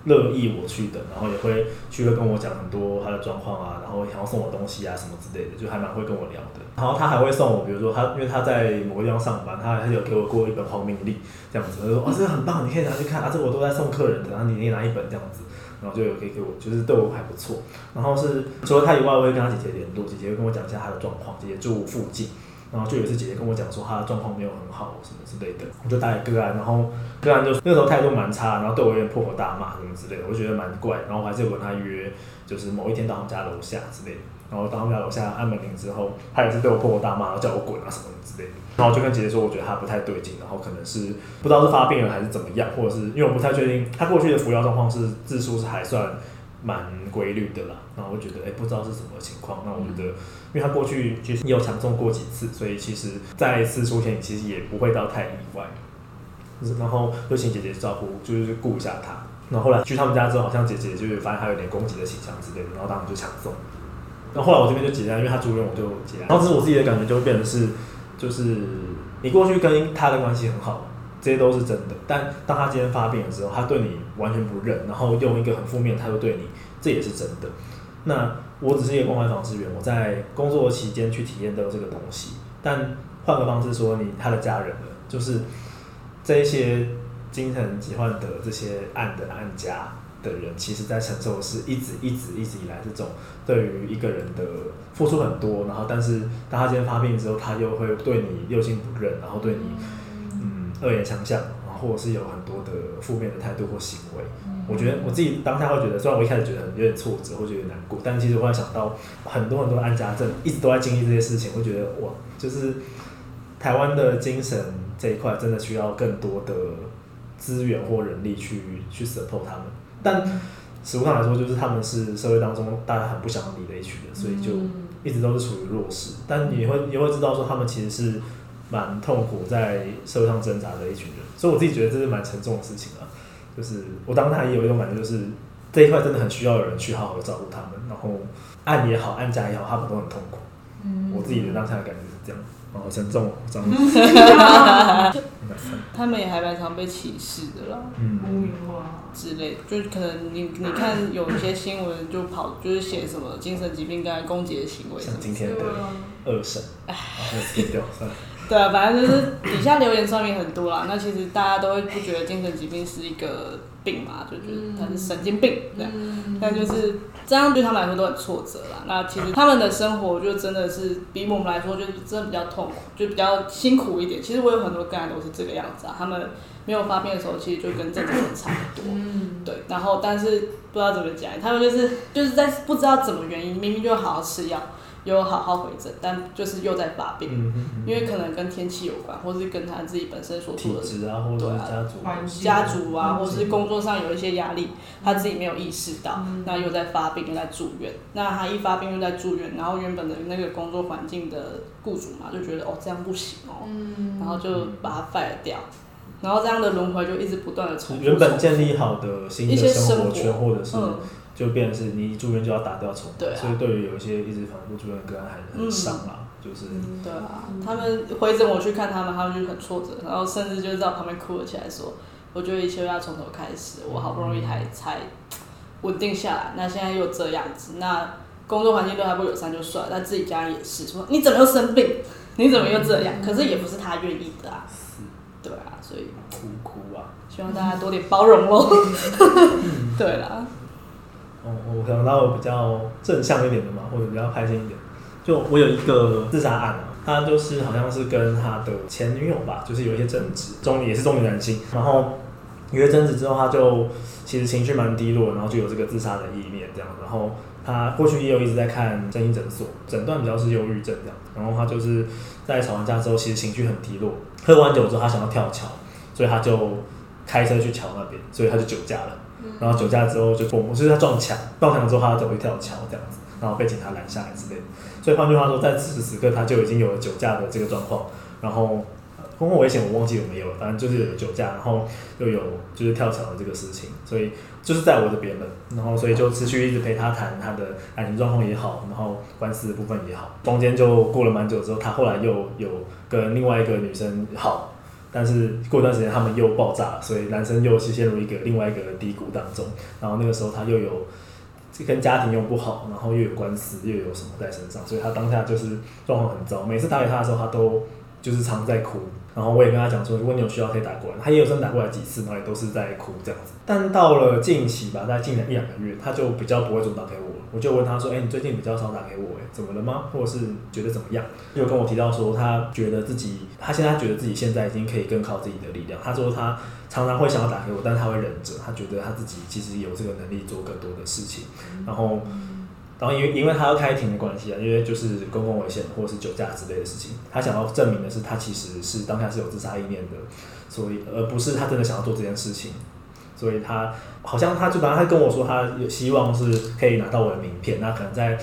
乐意我去的，然后也会去会跟我讲很多他的状况啊，然后想要送我东西啊什么之类的，就还蛮会跟我聊的。然后他还会送我，比如说他因为他在某个地方上班，他还有给我过一本黄明历这样子，他说哦，这个很棒，你可以拿去看啊，这我都在送客人的，然后你可以拿一本这样子，然后就有可以给我，就是对我还不错。然后是除了他以外，我会跟他姐姐联络，姐姐会跟我讲一下他的状况，姐姐住附近。然后就有一次姐姐跟我讲说她的状况没有很好什么之类的，我就打给个案，然后个案就那时候态度蛮差，然后对我有点破口大骂什么之类的，我就觉得蛮怪，然后我还是有跟他约，就是某一天到他们家楼下之类的，然后到他们家楼下按门铃之后，他也是对我破口大骂，然后叫我滚啊什么之类的，然后我就跟姐姐说，我觉得他不太对劲，然后可能是不知道是发病了还是怎么样，或者是因为我不太确定他过去的服药状况是字数是还算蛮规律的啦，然后我觉得哎不知道是什么情况，那我觉得。因为他过去其实也有抢中过几次，所以其实再一次出现其实也不会到太意外。然后就请姐姐照顾，就是顾一下他。然后来去他们家之后，好像姐姐就是发现他有点攻击的倾向之类的，然后当时就抢中。然后来我这边就结案，因为他住院，我就结案。然后这是我自己的感觉，就会变成是，就是你过去跟他的关系很好，这些都是真的。但当他今天发病的时候，他对你完全不认，然后用一个很负面的态度对你，这也是真的。那我只是一个关怀访视员，我在工作期间去体验到这个东西。但换个方式说，你他的家人呢，就是这一些精神疾患的这些案的案家的人，其实在承受的是一直一直一直以来这种对于一个人的付出很多，然后但是当他今天发病之后，他又会对你六亲不认，然后对你嗯恶言相向，然后或者是有很的负面的态度或行为。我觉得我自己当下会觉得，虽然我一开始觉得有点挫折，或者有点难过，但其实我会想到很多很多安家，一直都在经历这些事情，我觉得哇，就是台湾的精神这一块真的需要更多的资源或人力去去 support 他们。但实物上来说，就是他们是社会当中大家很不想理的一群人，所以就一直都是处于弱势。但你会你会知道说，他们其实是蛮痛苦在社会上挣扎的一群人，所以我自己觉得这是蛮沉重的事情啊。就是我当他也有一种感觉，就是这一块真的很需要有人去好好的照顾他们，然后按也好，按家也好，他们都很痛苦。嗯，我自己的当下的感觉是这样，好沉重哦，这样。他们也还蛮常被歧视的啦，嗯，污名化之类，就可能你你看有一些新闻就跑就是写什么精神疾病跟攻击的行为，像今天的二审，哎，丢掉算了。对啊，反正就是底下留言上面很多啦。那其实大家都会不觉得精神疾病是一个病嘛，就觉得他是神经病这样。但就是这样对他们来说都很挫折啦。那其实他们的生活就真的是比我们来说就是真的比较痛苦，就比较辛苦一点。其实我有很多个案都是这个样子啊。他们没有发病的时候，其实就跟正常人差不多。对，然后但是不知道怎么讲，他们就是就是在不知道怎么原因，明明就好好吃药。有好好回诊，但就是又在发病，嗯嗯嗯、因为可能跟天气有关，或是跟他自己本身所处的体质啊，或者家族、啊、家族啊，或是工作上有一些压力，他自己没有意识到，嗯、那又在发病，又在住院。那他一发病又在住院，然后原本的那个工作环境的雇主嘛，就觉得哦这样不行哦，嗯、然后就把他 fire 掉，然后这样的轮回就一直不断的重复。原本建立好的新的生活圈，或者是。嗯就变成是你一住院就要打掉重练，啊、所以对于有一些一直反复住院的个案还很伤啊，嗯、就是。对啊，他们回诊我去看他们，他们就很挫折，然后甚至就在旁边哭了起来，说：“我觉得一切要从头开始，我好不容易才才稳定下来，那现在又这样子，那工作环境对他不友善就算了，但自己家人也是说你怎么又生病，你怎么又这样？嗯、可是也不是他愿意的啊。是，对啊，所以哭哭啊，希望大家多点包容喽。对啦。哦，我想到比较正向一点的嘛，或者比较开心一点。就我有一个自杀案啊，他就是好像是跟他的前女友吧，就是有一些争执，中也是中年男性。然后有些争执之后，他就其实情绪蛮低落，然后就有这个自杀的意念这样。然后他过去也有一直在看身心诊所，诊断比较是忧郁症这样。然后他就是在吵完架之后，其实情绪很低落，喝完酒之后他想要跳桥，所以他就开车去桥那边，所以他就酒驾了。然后酒驾之后就崩，就是他撞墙，撞墙之后他走去跳桥这样子，然后被警察拦下来之类的。所以换句话说，在此时此刻他就已经有了酒驾的这个状况。然后公共危险我忘记有没有了，反正就是有酒驾，然后又有就是跳桥的这个事情。所以就是在我这边了，然后所以就持续一直陪他谈他的感情状况也好，然后官司的部分也好。中间就过了蛮久之后，他后来又有跟另外一个女生好。但是过段时间他们又爆炸了，所以男生又是陷入一个另外一个低谷当中。然后那个时候他又有跟家庭又不好，然后又有官司，又有什么在身上，所以他当下就是状况很糟。每次打给他的时候，他都就是常在哭。然后我也跟他讲说，如果你有需要可以打过来。他也有真打过来几次，然后也都是在哭这样子。但到了近期吧，大概近一两个月，他就比较不会主动打给我。我就问他说：“哎、你最近比较少打给我，哎，怎么了吗？或者是觉得怎么样？”就跟我提到说，他觉得自己，他现在觉得自己现在已经可以更靠自己的力量。他说他常常会想要打给我，但是他会忍着，他觉得他自己其实有这个能力做更多的事情。然后。然后因为因为他要开庭的关系啊，因为就是公共危险或者是酒驾之类的事情，他想要证明的是他其实是当下是有自杀意念的，所以而不是他真的想要做这件事情，所以他好像他就本来他跟我说他有希望是可以拿到我的名片，那可能在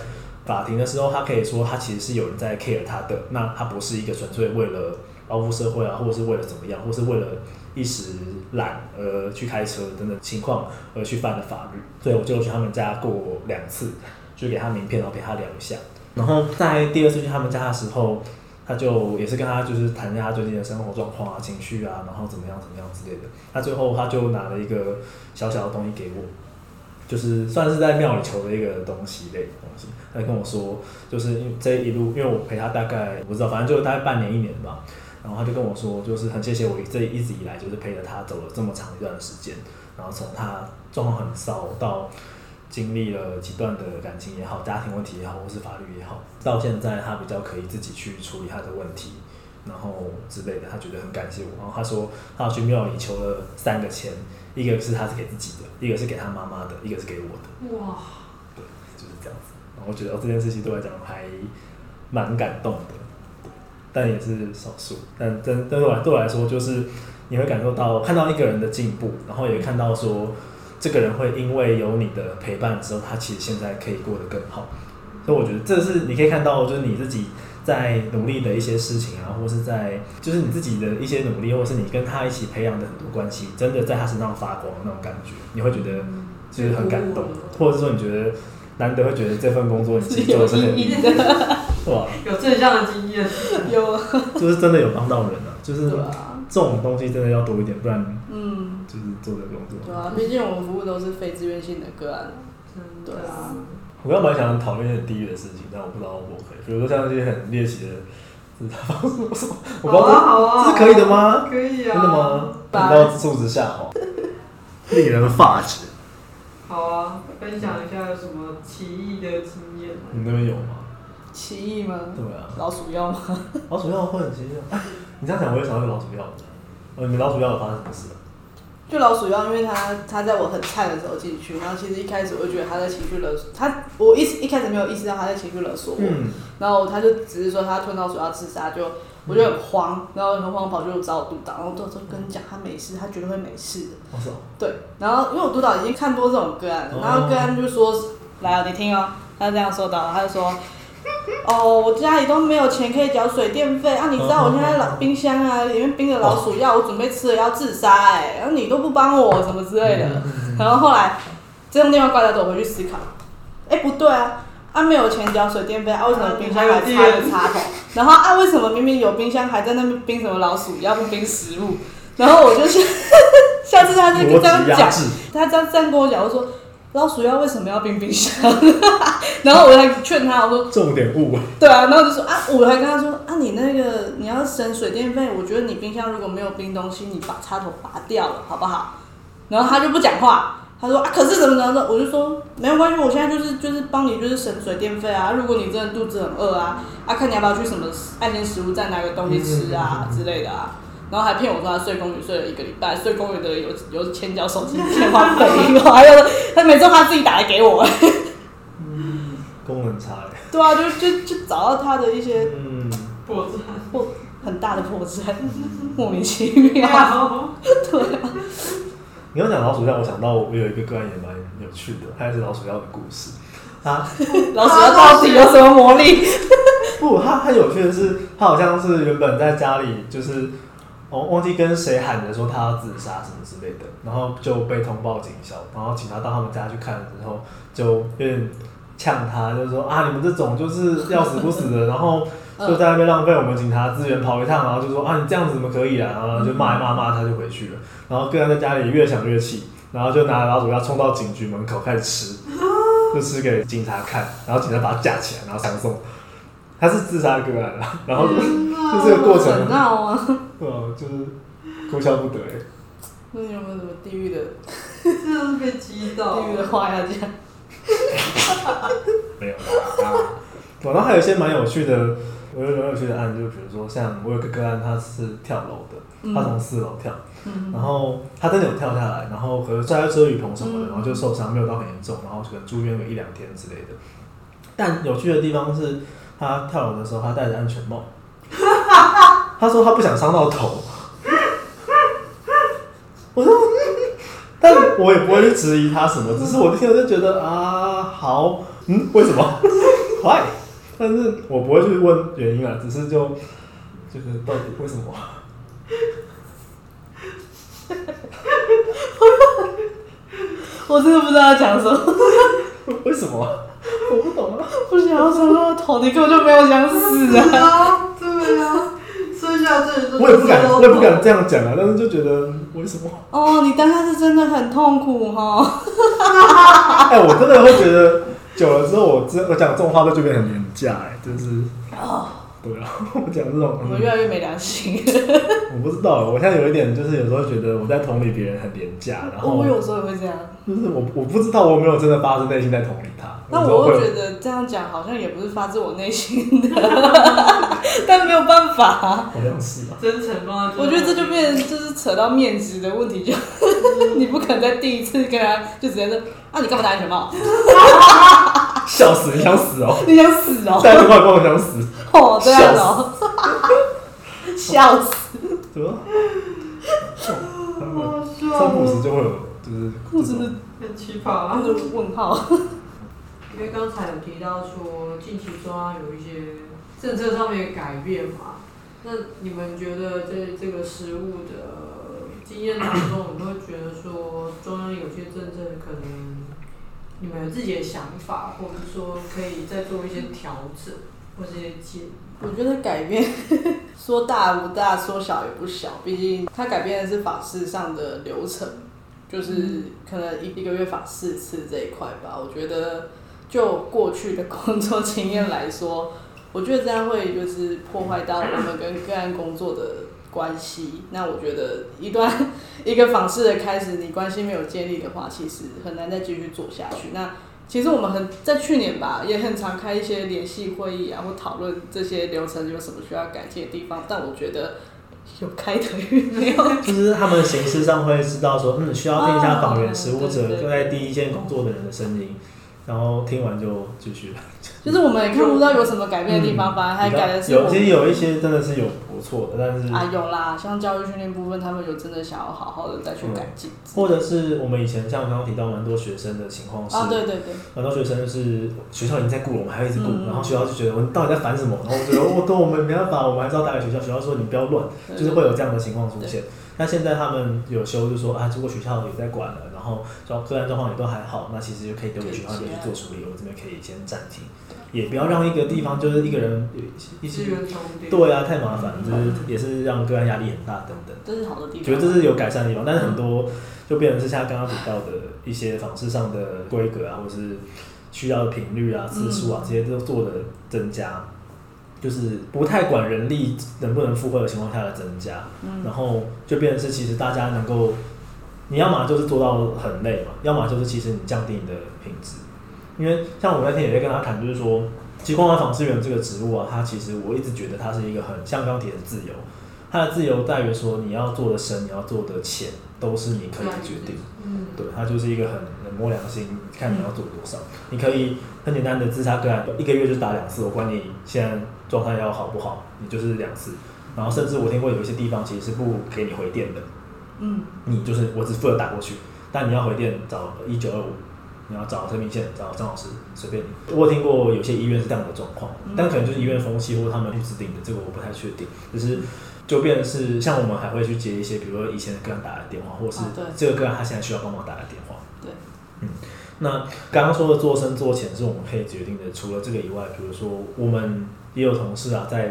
法庭的时候他可以说他其实是有人在 care 他的，那他不是一个纯粹为了报复社会啊，或者是为了怎么样，或是为了一时懒而去开车等等情况而去犯的法律，所以我就去他们家过两次。就给他名片，然后陪他聊一下。然后在第二次去他们家的时候，他就也是跟他就是谈一下他最近的生活状况啊、情绪啊，然后怎么样怎么样之类的。他最后他就拿了一个小小的东西给我，就是算是在庙里求的一个东西类的东西。他就跟我说，就是因为这一路，因为我陪他大概我不知道，反正就大概半年一年吧。然后他就跟我说，就是很谢谢我这一直以来就是陪着他走了这么长一段时间，然后从他状况很糟到。经历了几段的感情也好，家庭问题也好，或是法律也好，到现在他比较可以自己去处理他的问题，然后之类的，他觉得很感谢我。然后他说他要去庙里求了三个签，一个是他是给自己的，一个是给他妈妈的，一个是给我的。哇，对，就是这样子。然后我觉得这件事情对我来讲还蛮感动的，但也是少数。但真对我对我来说，就是你会感受到看到一个人的进步，然后也看到说。这个人会因为有你的陪伴之后，他其实现在可以过得更好，所以我觉得这是你可以看到，就是你自己在努力的一些事情啊，或是在就是你自己的一些努力，或是你跟他一起培养的很多关系，真的在他身上发光的那种感觉，你会觉得就是很感动，或者是说你觉得难得会觉得这份工作你自己做 的真的有意义，是吧？有正向的经验，有，就是真的有帮到人啊，就是。这种东西真的要多一点，不然，嗯，就是做这个工作。对啊，毕竟我们服务都是非自愿性的个案。嗯，对啊。我刚本来想讨论一些地狱的事情，但我不知道我可以。比如说像那些很猎奇的我说，我不知道好啊，这是可以的吗？可以啊。真的吗？等到数值下滑，令人发指。好啊，分享一下有什么奇异的经验？你那边有吗？奇异吗？对啊。老鼠药吗？老鼠药会很奇异。你这样讲，我也想到老鼠药。呃，你们老鼠药有发生什么事啊？就老鼠药，因为他他在我很菜的时候进去，然后其实一开始我就觉得他在情绪勒索他，我一一开始没有意识到他在情绪勒索我，嗯、然后他就只是说他吞老鼠药自杀，就我就很慌，然后很慌跑去找我督导，然后督导跟你讲他没事，他绝对会没事的。对，然后因为我督导已经看多这种个案，然后个案就说，哦、来啊，你听哦，他这样说的，他就说。哦，我家里都没有钱可以缴水电费啊！你知道我现在老冰箱啊，里面冰着老鼠药，我准备吃了要自杀哎，然后你都不帮我什么之类的。然后后来这通电话挂掉，我回去思考，哎不对啊，啊没有钱缴水电费啊，为什么冰箱还插着插头？然后啊为什么明明有冰箱还在那边冰什么老鼠药不冰食物？然后我就 是，下次他就这样讲，他这样这样跟我讲，我说。老鼠药为什么要冰冰箱？然后我还劝他，我说重点物。对啊，然后我就说啊，我还跟他说啊，你那个你要省水电费，我觉得你冰箱如果没有冰东西，你把插头拔掉了，好不好？然后他就不讲话，他说啊，可是怎么怎么的，我就说没有关系，我现在就是就是帮你就是省水电费啊。如果你真的肚子很饿啊，啊，看你要不要去什么爱心食物站拿个东西吃啊之类的啊。然后还骗我说他睡公寓睡了一个礼拜，睡公寓的有有欠交手机电话费，还有他每次他自己打来给我。嗯，功能差哎。对啊，就就就找到他的一些嗯破绽，破很大的破绽，莫名其妙。对啊。你要讲老鼠药，我想到我有一个个案也蛮有趣的，它也是老鼠药的故事。啊，老鼠药到底有什么魔力？不，他他有趣的是，他好像是原本在家里就是。我忘记跟谁喊着说他要自杀什么之类的，然后就被通报警校，然后请他到他们家去看了之后，就有点呛他，就说啊，你们这种就是要死不死的，然后就在那边浪费我们警察资源跑一趟，然后就说啊，你这样子怎么可以啊？然后就骂一骂骂他就回去了，然后个人在家里越想越气，然后就拿老鼠药冲到警局门口开始吃，就吃给警察看，然后警察把他架起来，然后相送。他是自杀个案了，然后就，就这个过程，很闹啊，对啊，就是哭笑不得哎。那你有没有什么地狱的？真的是被激到。地狱的话要讲。没有啦。然后还有一些蛮有趣的，我有蛮有趣的案，就比如说像我有个个案，他是跳楼的，他从四楼跳，嗯、然后他真的有跳下来，然后可能摔在遮雨棚什么的，嗯、然后就受伤，没有到很严重，然后可能住院个一两天之类的。但有趣的地方是。他跳楼的时候，他戴着安全帽。他说他不想伤到头。我说，但我也不会去质疑他什么，只是我听了就觉得啊，好，嗯，为什么？坏，但是我不会去问原因啊，只是就就是到底为什么？我真的不知道要讲什么。为什么？我不懂啊！不想要伤到头，你根本就没有想死啊！对啊，是我也不敢，我也不敢这样讲啊，但是就觉得为什么？哦，你当下是真的很痛苦哈。哎、欸，我真的会觉得久了之后，我真我讲这种话都就变得很廉价哎，真是。哦。对啊，我讲这种，我们越来越没良心。我不知道，我现在有一点，就是有时候觉得我在同理别人很廉价，然后我有时候也会这样。就是我我不知道，我没有真的发自内心在同理他。那我会觉得这样讲好像也不是发自我内心的，但没有办法。好像是啊。真诚吗？我觉得这就变成就是扯到面子的问题，就你不可能在第一次跟他就直接说啊，你干嘛戴安全帽？笑死！你想死哦！你想死哦！戴安全帽我想死。哦，这样哦，笑死！怎么？他们三不五时就会有，就是不是很奇葩啊，就是问号。因为刚才有提到说，近期中央有一些政策上面的改变嘛，那你们觉得在这个实务的经验当中，你会觉得说，中央有些政策可能你们有自己的想法，或者说可以再做一些调整？或者一些建议，我觉得改变 说大不大，说小也不小。毕竟它改变的是法事上的流程，就是可能一一个月法四次这一块吧。我觉得就过去的工作经验来说，我觉得这样会就是破坏到我们跟个案工作的关系。那我觉得一段 一个访视的开始，你关系没有建立的话，其实很难再继续做下去。那其实我们很在去年吧，也很常开一些联系会议啊，或讨论这些流程有什么需要改进的地方。但我觉得有开头与没有，就是他们形式上会知道说，嗯，需要听一下访员实务者就在第一线工作的人的声音。然后听完就继续了，就是我们也看不到有什么改变的地方，反而还改的是有，其实有一些真的是有不错的，但是啊有啦，像教育训练部分，他们有真的想要好好的再去改进，或者是我们以前像刚刚提到蛮多学生的情况是啊，对对对，很多学生就是学校已经在顾了，我们还要一直顾，然后学校就觉得我们到底在烦什么？然后我觉得我都我们没办法，我们还是要打给学校，学校说你不要乱，就是会有这样的情况出现。那现在他们有修，就说啊，如果学校也在管了，然后说个案状况也都还好，那其实就可以丢给学校那边去做处理，我这边可以先暂停，也不要让一个地方就是一个人一直对啊，太麻烦，就是也是让个案压力很大等等。这是好的地方，觉得这是有改善的地方，但是很多就变成是像刚刚提到的一些访视上的规格啊，或是需要的频率啊、次数啊，这些都做的增加。就是不太管人力能不能负荷的情况下的增加，嗯，然后就变成是其实大家能够，你要么就是做到很累嘛，要么就是其实你降低你的品质，因为像我那天也在跟他谈，就是说，其实关怀访视员这个职务啊，它其实我一直觉得它是一个很像钢铁的自由，它的自由在于说你要做的深，你要做的浅，都是你可以决定，嗯，对，它就是一个很很摸良心，看你要做多少，你可以很简单的自杀个案，一个月就打两次，我管你现在。状态要好不好，你就是两次，然后甚至我听过有一些地方其实是不给你回电的，嗯，你就是我只负责打过去，但你要回电找一九二五，你要找生命线找张老师随便你。我有听过有些医院是这样的状况，但可能就是医院风气或他们去制定的，这个我不太确定。就是就变成是像我们还会去接一些，比如说以前的个案打来的电话，或是这个个案他现在需要帮忙打来的电话，对，嗯。那刚刚说的做深做浅是我们可以决定的。除了这个以外，比如说我们也有同事啊，在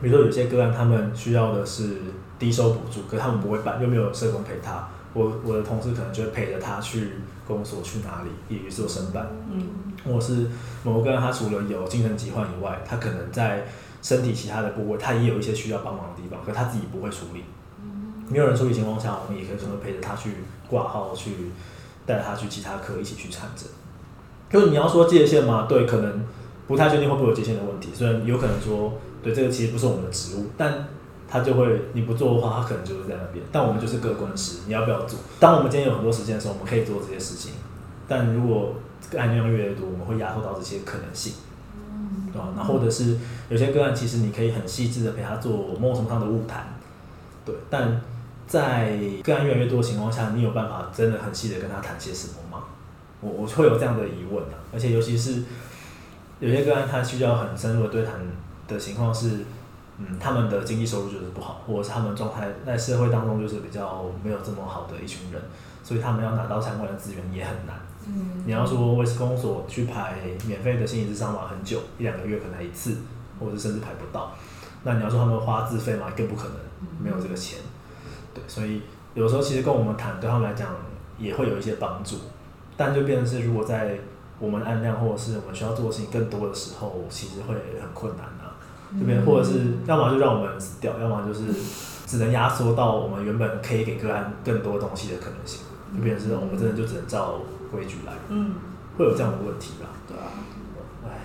比如说有些个案，他们需要的是低收补助，可是他们不会办，又没有社工陪他。我我的同事可能就会陪着他去公所去哪里，也是做申办。嗯，或是某个人，他除了有精神疾患以外，他可能在身体其他的部位，他也有一些需要帮忙的地方，可他自己不会处理。没有人处理情况下，我们也可以说陪着他去挂号去。带他去其他科一起去产诊，就是你要说界限吗？对，可能不太确定会不会有界限的问题。虽然有可能说，对，这个其实不是我们的职务，但他就会你不做的话，他可能就是在那边。但我们就是个关师，你要不要做？当我们今天有很多时间的时候，我们可以做这些事情。但如果个案量越来越多，我们会压缩到这些可能性，对吧？那或者是有些个案，其实你可以很细致的陪他做某种上的晤谈，对，但。在个案越来越多的情况下，你有办法真的很细的跟他谈些什么吗？我我会有这样的疑问啊，而且尤其是有些个案，他需要很深入的对谈的情况是，嗯，他们的经济收入就是不好，或者是他们状态在社会当中就是比较没有这么好的一群人，所以他们要拿到相关的资源也很难。嗯，你要说为公所去排免费的心理咨商嘛，很久，一两个月可能来一次，或者是甚至排不到。那你要说他们花自费嘛，更不可能，没有这个钱。对，所以有时候其实跟我们谈，对他们来讲也会有一些帮助，但就变成是如果在我们按量或者是我们需要做的事情更多的时候，其实会很困难啊。这边或者是要么就让我们死掉，要么就是只能压缩到我们原本可以给个案更多东西的可能性，就变成是我们真的就只能照规矩来。嗯，会有这样的问题吧？对啊。唉，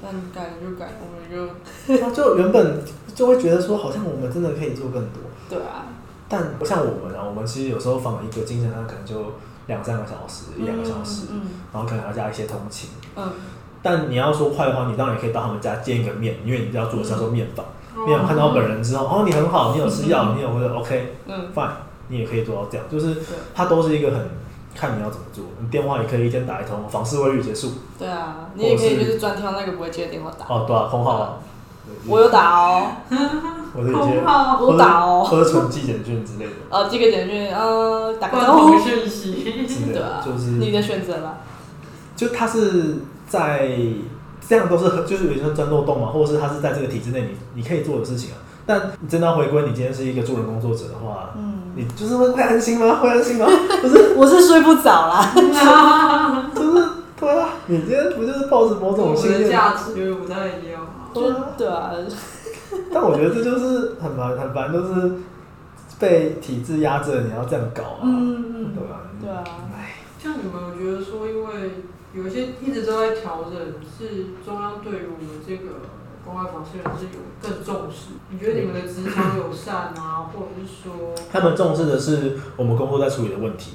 但改了就改，我们就就原本就会觉得说，好像我们真的可以做更多。对啊。但不像我们啊，我们其实有时候访一个精神上可能就两三个小时，一两个小时，嗯，然后可能还要加一些通勤。嗯。但你要说快的话，你当然也可以到他们家见一个面，因为你要做的叫做面访。面访看到本人之后，哦，你很好，你有吃药，你有或者 OK，嗯，fine，你也可以做到这样，就是它都是一个很看你要怎么做。你电话也可以一天打一通，访视卫浴结束。对啊，你也可以就是专挑那个不会接的电话打。哦，对啊，空号。我有打哦。空号，我打哦。或者纯寄简讯之类的。哦，寄个简讯，呃，打个招呼讯息。对啊，就是你的选择吧。就他是。在这样都是就是有一些钻漏洞嘛，或者是他是在这个体制内，你你可以做的事情啊。但你真的要回归，你今天是一个助人工作者的话，嗯，你就是会会安心吗？会安心吗？不是，我是睡不着啦。就是对啊，你今天不就是抱着某种信念？价值因为不太一样吗？就对啊。但我觉得这就是很烦很烦，就是被体制压着，你要这样搞啊，嗯嗯，对吧？对啊。哎，像你们有觉得说，因为。有一些一直都在调整，是中央对于我们这个关怀访视员是有更重视。你觉得你们的职场友善啊，或者是说，他们重视的是我们工作在处理的问题，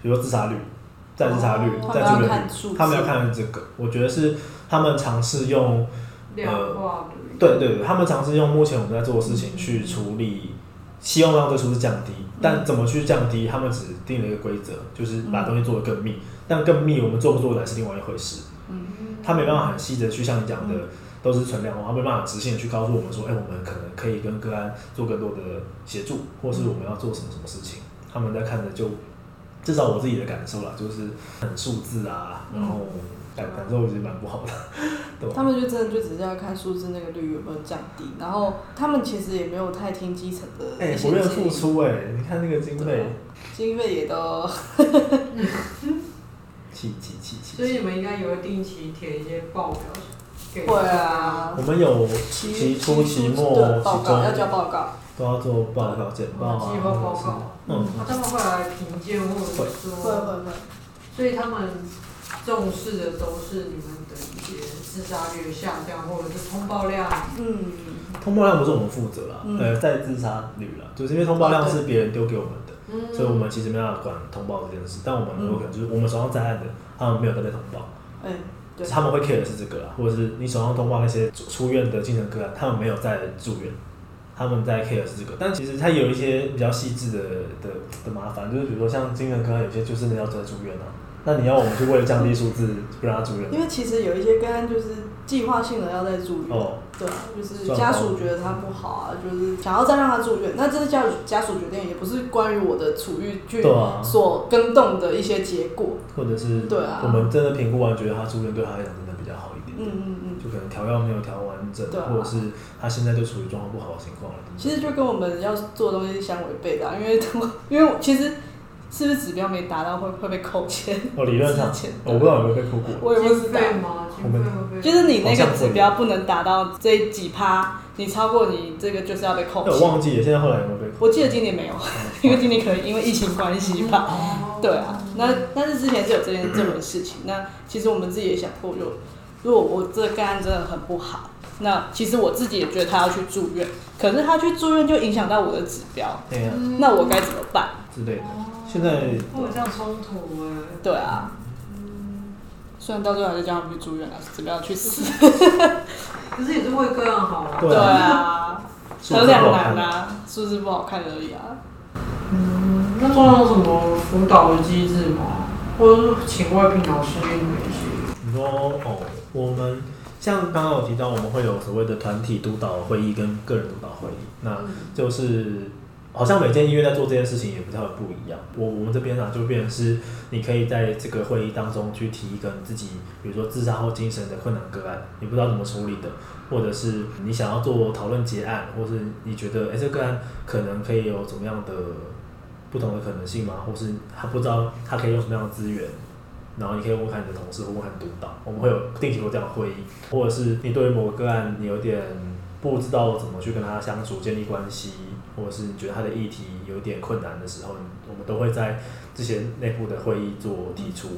比如说自杀率、再自杀率、再住院率，他们要看这个。我觉得是他们尝试用量化的，对对对，他们尝试用目前我们在做的事情去处理，希望让这数字降低。但怎么去降低？他们只定了一个规则，就是把东西做得更密。但更密，我们做不做来是另外一回事。嗯，他没办法很细的去像你讲的，嗯、都是存量化，他没办法直线去告诉我们说，哎、欸，我们可能可以跟个案做更多的协助，或是我们要做什么什么事情。他们在看着就，至少我自己的感受啦，就是很数字啊，然后感感受其实蛮不好的。对，他们就真的就只是要看数字那个率有没有降低，然后他们其实也没有太听基层的。哎、欸，不愿付出哎、欸，你看那个经费，经费也都。气气气气！所以你们应该也会定期填一些报表，给会啊。我们有期初、期末、期中要交报告，都要做报告、简报啊。计划报告，嗯，他们会来评鉴或者说，会会会。所以他们重视的都是你们的一些自杀率下降，或者是通报量。嗯，通报量不是我们负责啦，呃，在自杀率啦，就是因为通报量是别人丢给我们的。所以，我们其实没办法管通报这件事，但我们有可能就是我们手上在案的，他们没有在被通报。嗯，对，他们会 care 的是这个啦，或者是你手上通报那些出院的精神个案，他们没有在住院，他们在 care 的是这个。但其实它有一些比较细致的的的麻烦，就是比如说像精神科，有些就是要在住院啊。那你要我们去为了降低数字不让他住院？因为其实有一些个案就是计划性的要在住院。哦。对啊，就是家属觉得他不好啊，就是想要再让他住院。那这是家属家属决定，也不是关于我的处遇去所跟动的一些结果。或者是对啊，我们真的评估完，觉得他住院对他来讲真的比较好一点。嗯嗯嗯。就可能调药没有调完整，或者是他现在就处于状况不好的情况了。其实就跟我们要做的东西是相违背的，因为因为其实。是不是指标没达到会会被扣钱？哦，理论上，我不知道有没有被扣过。我也不知道。就是你那个指标不能达到这几趴，你超过你这个就是要被扣。我忘记了，现在后来有没有被扣？我记得今年没有，因为今年可能因为疫情关系吧。对啊，那但是之前是有这件这回事情。那其实我们自己也想过，就如果我这个个案真的很不好，那其实我自己也觉得他要去住院，可是他去住院就影响到我的指标。对啊。那我该怎么办？之类的。现在会有这样冲突哎。对啊。虽然到最后还是叫他们去住院了，指标去死。可是也是为个人好啊。对啊。很两难啊，数字不好看而已啊。嗯，那中央有什么辅导的机制吗？或者是请外聘老师给你们一些？你说哦，我们像刚刚有提到，我们会有所谓的团体督导会议跟个人督导会议，那就是。好像每间医院在做这件事情也不太不一样。我我们这边呢、就变成是你可以在这个会议当中去提一个你自己，比如说自杀或精神的困难个案，你不知道怎么处理的，或者是你想要做讨论结案，或是你觉得哎、欸、这个案可能可以有怎么样的不同的可能性吗？或是他不知道他可以用什么样的资源，然后你可以问看你的同事或问看督导，我们会有定期做这样的会议，或者是你对于某个个案你有点不知道怎么去跟他相处建立关系。或者是你觉得他的议题有点困难的时候，我们都会在这些内部的会议做提出。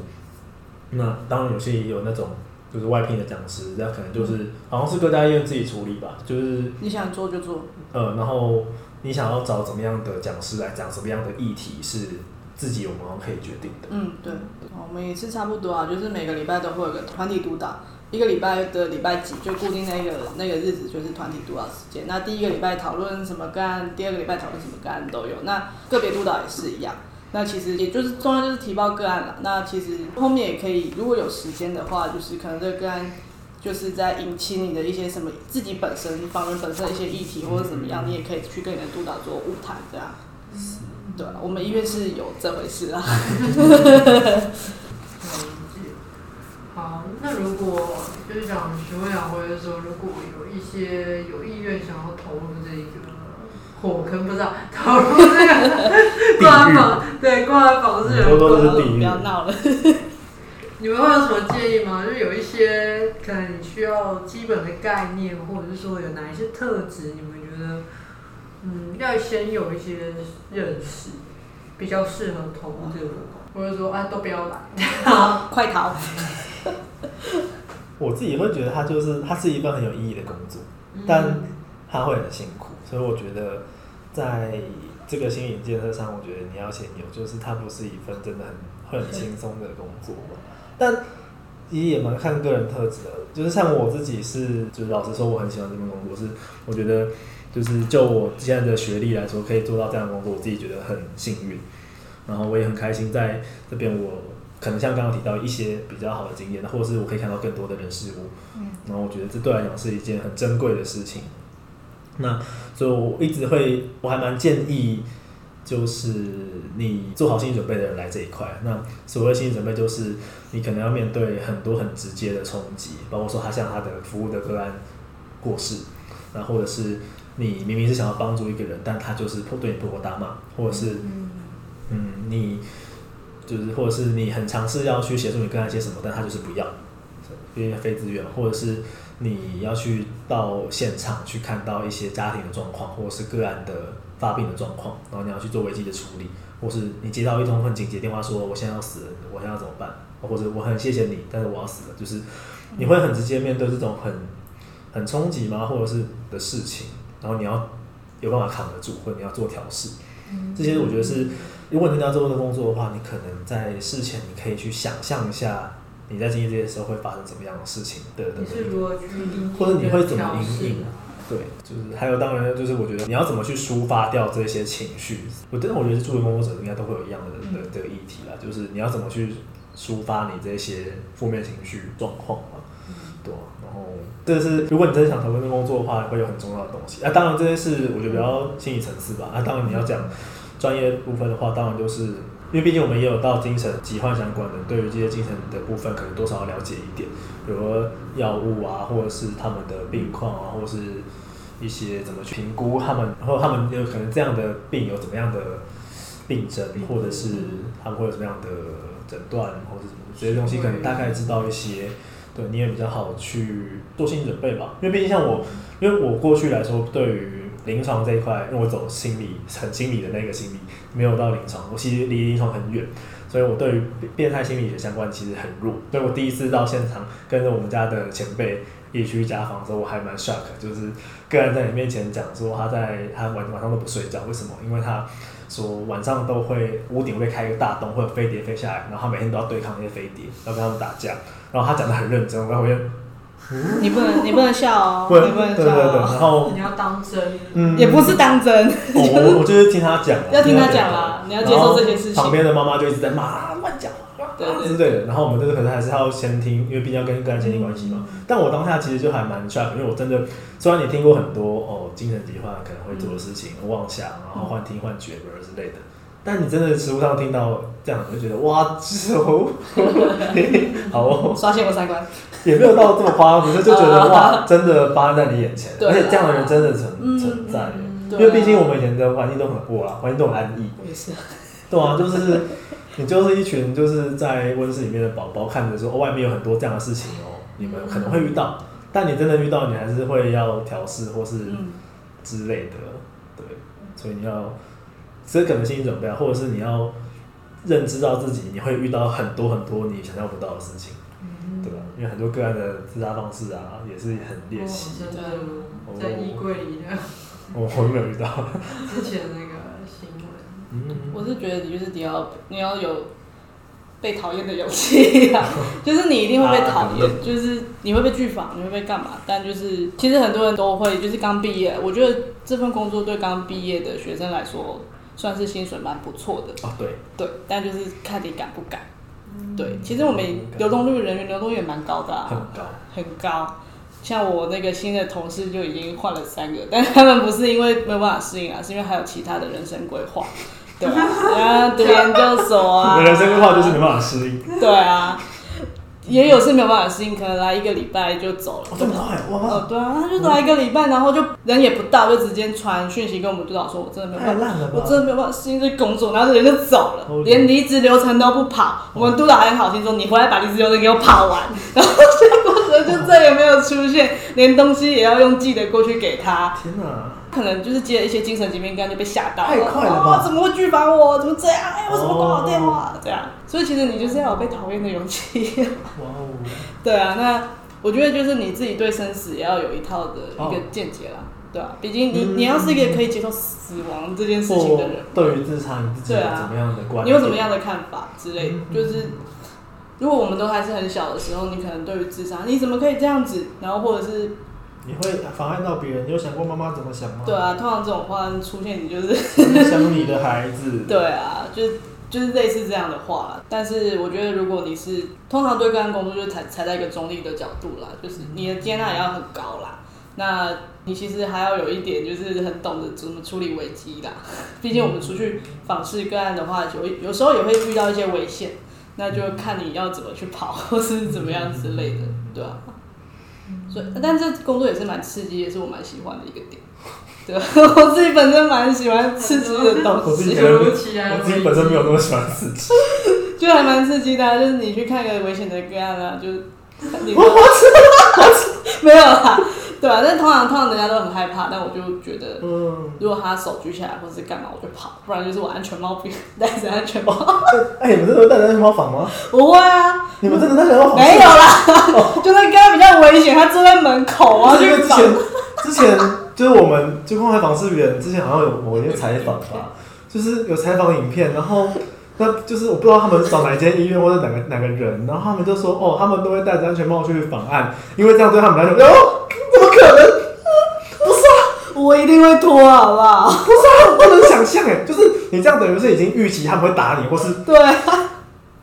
那当然有些也有那种就是外聘的讲师，那可能就是好像是各家医院自己处理吧，就是你想做就做。呃，然后你想要找怎么样的讲师来讲什么样的议题是自己有没有可以决定的。嗯，对，我们也是差不多啊，就是每个礼拜都会有个团体督导。一个礼拜的礼拜几就固定那个那个日子，就是团体督导时间。那第一个礼拜讨论什么个案，第二个礼拜讨论什么个案都有。那个别督导也是一样。那其实也就是重要就是提报个案了。那其实后面也可以，如果有时间的话，就是可能这个个案就是在引起你的一些什么自己本身访人本身的一些议题或者怎么样，你也可以去跟你的督导做晤谈这样。对，我们医院是有这回事啊。好，那如果就是想询问两位的时候，如果有一些有意愿想要投入这个火坑，不知道投入这个关怀访，对关怀访视员，不要闹了。你们会有什么建议吗？就有一些可能你需要基本的概念，或者是说有哪一些特质，你们觉得嗯要先有一些认识，比较适合投入这个，或者说啊都不要来，好 快逃。我自己会觉得它就是它是一份很有意义的工作，但它会很辛苦，所以我觉得在这个心理建设上，我觉得你要先有，就是它不是一份真的很会很轻松的工作嘛。但其实也蛮看个人特质的，就是像我自己是，就是老实说，我很喜欢这份工作，是我觉得就是就我现在的学历来说，可以做到这样的工作，我自己觉得很幸运，然后我也很开心在这边我。可能像刚刚提到一些比较好的经验，或者是我可以看到更多的人事物，嗯，然后我觉得这对来讲是一件很珍贵的事情。那所以我一直会，我还蛮建议，就是你做好心理准备的人来这一块。那所谓心理准备，就是你可能要面对很多很直接的冲击，包括说他像他的服务的个案过世，那或者是你明明是想要帮助一个人，但他就是对你破口大骂，或者是你。就是，或者是你很尝试要去协助你跟他一些什么，但他就是不要，因为非自愿，或者是你要去到现场去看到一些家庭的状况，或者是个案的发病的状况，然后你要去做危机的处理，或是你接到一通很紧急的电话说我现在要死了，我现在要怎么办？或者我很谢谢你，但是我要死了，就是你会很直接面对这种很很冲击吗？或者是的事情，然后你要有办法扛得住，或者你要做调试，这些我觉得是。如果你要做这个工作的话，你可能在事前你可以去想象一下，你在经历这些时候会发生怎么样的事情的，对对对，或者你会怎么应对？对，就是还有当然就是我觉得你要怎么去抒发掉这些情绪。我真的我觉得助人工作者应该都会有一样的的这个议题啦，就是你要怎么去抒发你这些负面情绪状况嘛，对，然后这是如果你真的想投入这工作的话，会有很重要的东西。啊，当然这些是我觉得比较心理层次吧。啊，当然你要讲。专业部分的话，当然就是因为毕竟我们也有到精神疾患相关的，对于这些精神的部分，可能多少要了解一点，比如说药物啊，或者是他们的病况啊，或者是一些怎么去评估他们，然后他们有可能这样的病有怎么样的病症，或者是他们会有什么样的诊断，或者什么这些东西，可能大概知道一些，对，你也比较好去做心理准备吧。因为毕竟像我，因为我过去来说，对于临床这一块，因为我走心理很心理的那个心理，没有到临床，我其实离临床很远，所以我对于变态心理学相关其实很弱。所以我第一次到现场跟着我们家的前辈一起去家访的时候，我还蛮 shock，就是个人在你面前讲说他在他晚晚上都不睡觉，为什么？因为他说晚上都会屋顶会开一个大洞，会有飞碟飞下来，然后他每天都要对抗那些飞碟，要跟他们打架。然后他讲得很认真，然后我回你不能，你不能笑哦，不你不能笑哦。对对对，然后你要当真，嗯，也不是当真。我我我就是听他讲，要听他讲啦，你要接受这些事情。旁边的妈妈就一直在骂，乱讲，对对对之类的。然后我们这个可能还是要先听，因为毕竟要跟个人建立关系嘛。嗯、但我当下其实就还蛮 shock，因为我真的虽然你听过很多哦，精神疾患可能会做的事情，嗯、妄想，然后幻听幻觉之类的。但你真的实物上听到这样，我就觉得哇，这哦，好哦，刷新我三观，也没有到这么夸张，只是就觉得哇，真的发生在你眼前，而且这样的人真的存存在，因为毕竟我们以前的环境都很破啊，环境都很安逸，也是，对啊，就是你就是一群就是在温室里面的宝宝，看着说外面有很多这样的事情哦，你们可能会遇到，但你真的遇到，你还是会要调试或是之类的，对，所以你要。这可能心理准备啊，或者是你要认知到自己，你会遇到很多很多你想象不到的事情，嗯、对吧？因为很多个案的自杀方式啊，也是很猎奇。真的，在衣柜里的。我我没有遇到。之前那个新闻。嗯。我是觉得你就是你要你要有被讨厌的勇气啊，就是你一定会被讨厌，啊、就是你会被拒访，你会被干嘛？但就是其实很多人都会，就是刚毕业，我觉得这份工作对刚毕业的学生来说。算是薪水蛮不错的哦，对对，但就是看你敢不敢。嗯、对，其实我们流动率人员流动率也蛮高的啊，很高很高。像我那个新的同事就已经换了三个，但他们不是因为没有办法适应啊，是因为还有其他的人生规划。对啊，读研究所啊，人生规划就是没办法适应。对啊。也有是没有办法适应，可能来一个礼拜就走了。这么快哇！哦，对啊，他就来一个礼拜，然后就人也不到，就直接传讯息跟我们督导说：“我真的没有办法，我真的没有办法适应这工作。”然后人就走了，连离职流程都不跑。我们督导还很好心说：“你回来把离职流程给我跑完。”然后结果人就再也没有出现，连东西也要用寄的过去给他。天哪！可能就是接了一些精神疾病个案就被吓到了，太快了吧？怎么会拒访我？怎么这样？哎，为什么挂我电话？这样，所以其实你就是要有被讨厌的勇气。哇哦！对啊，那我觉得就是你自己对生死也要有一套的一个见解啦，对啊，毕竟你你要是一个可以接受死亡这件事情的人，对于自杀你自己有怎么样的观念？你有什么样的看法之类？就是如果我们都还是很小的时候，你可能对于自杀，你怎么可以这样子？然后或者是。你会妨碍到别人，你有想过妈妈怎么想吗？对啊，通常这种话出现，你就是 想你的孩子。对啊，就就是类似这样的话。但是我觉得，如果你是通常对个案工作，就踩踩在一个中立的角度啦，就是你的接纳也要很高啦。那你其实还要有一点，就是很懂得怎么处理危机啦。毕竟我们出去访视个案的话，就有时候也会遇到一些危险，那就看你要怎么去跑，或是怎么样之类的，对吧？所以，但这工作也是蛮刺激，也是我蛮喜欢的一个点。对，我自己本身蛮喜欢刺激的东西。我自己我自己本身没有那么喜欢刺激，就还蛮刺激的，啊，就是你去看一个危险的个案啊，就 你我我没有啦。对啊，但通常通常人家都很害怕，但我就觉得，嗯如果他手举起来或者是干嘛，我就跑，不然就是我安全帽不戴着安全帽。哎，你们真的会戴着安全帽访吗？不会啊，你们真的戴着安全帽访？没有啦，就那个比较危险，他坐在门口啊。因为之前之前就是我们就关怀访视员之前好像有某一天采访吧，就是有采访影片，然后那就是我不知道他们是找哪一间医院或者哪个哪个人，然后他们就说哦，他们都会戴着安全帽去访案，因为这样对他们来说，哦。怎么可能？不是啊，我一定会脱，好不好？不是啊，不能想象哎，就是你这样等于是已经预期他们会打你，或是对啊，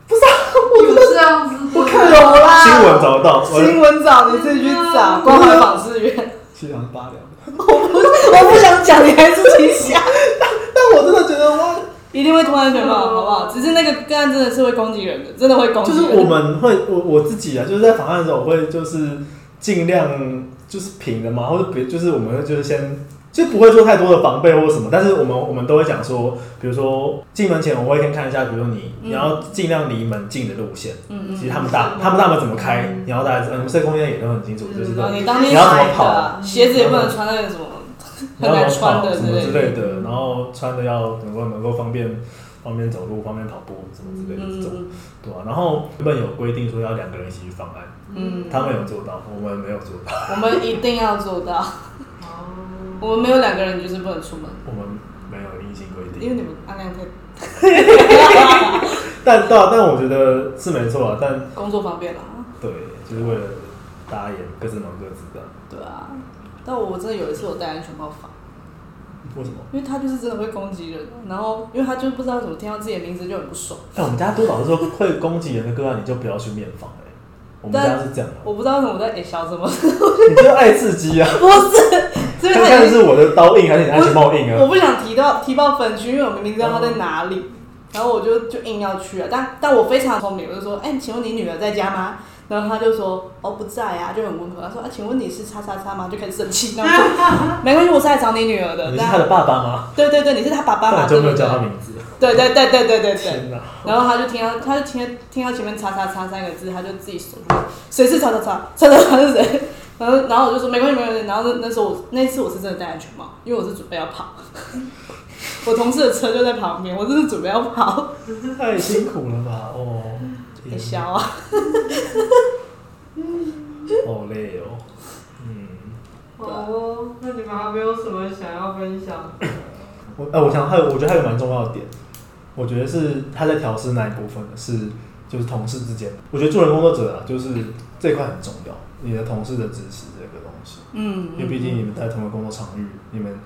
不是啊，我这样子，我看有啦，新闻找得到，新闻找你自己去找，关怀访视员，七两八两，我不，我不想讲，你还是自己想，但但我真的觉得哇，一定会突然觉得，好不好？只是那个个案真的是会攻击人的，真的会攻击。就是我们会，我我自己啊，就是在访案的时候，我会就是尽量。就是平的嘛，或者别就是我们会就是先就不会做太多的防备或者什么，但是我们我们都会讲说，比如说进门前我会先看一下，比如说你你要尽量离门近的路线，嗯嗯，其实他们大他们大门怎么开，你要大家嗯，社工应该也都很清楚，就是你你要怎么跑，鞋子也不能穿那个什么很难穿的什么之类的，然后穿的要能够能够方便方便走路、方便跑步什么之类的这种，对吧？然后原本有规定说要两个人一起去方案。嗯，他们有做到，我们没有做到。我们一定要做到。我们没有两个人就是不能出门。我们没有硬性规定，因为你们按量太。但但但我觉得是没错啊，但工作方便啦。对，就是为了大家也各自忙各自的。对啊，但我真的有一次我戴安全帽访，为什么？因为他就是真的会攻击人，然后因为他就不知道怎么听到自己的名字就很不爽。哎、欸，我们家督导是说会攻击人的个案，你就不要去面访哎。我们家是这样的。我不知道为什么我在给小什么。你就爱刺激啊？不是，看的是我的刀印还是你的安全帽印啊？我不想提到提报分区，因为我明明知道他在哪里，然后我就就硬要去啊。但但我非常聪明，我就说，哎、欸，请问你女儿在家吗？然后他就说：“哦，不在啊，就很温和。”他说：“啊，请问你是叉叉叉吗？”就开始生气。然后没关系，我是来找你女儿的。你是他的爸爸吗？对对对，你是他爸爸吗？就没有叫他名字。对对对对对对对。然后他就听到，他就听听到前面叉叉叉三个字，他就自己说：“谁是叉叉叉？叉叉叉是谁？”然后然后我就说：“没关系，没关系。”然后那那时候我那次我是真的戴安全帽，因为我是准备要跑。我同事的车就在旁边，我真是准备要跑。太辛苦了吧？哦，很小啊。好累哦，嗯，哦，那你们还没有什么想要分享？我哎、呃，我想还有，我觉得还有蛮重要的点，我觉得是他在调试那一部分是就是同事之间，我觉得助人工作者啊，就是这块很重要，你的同事的支持这个东西，嗯，因为毕竟你们在同一个工作场域，你们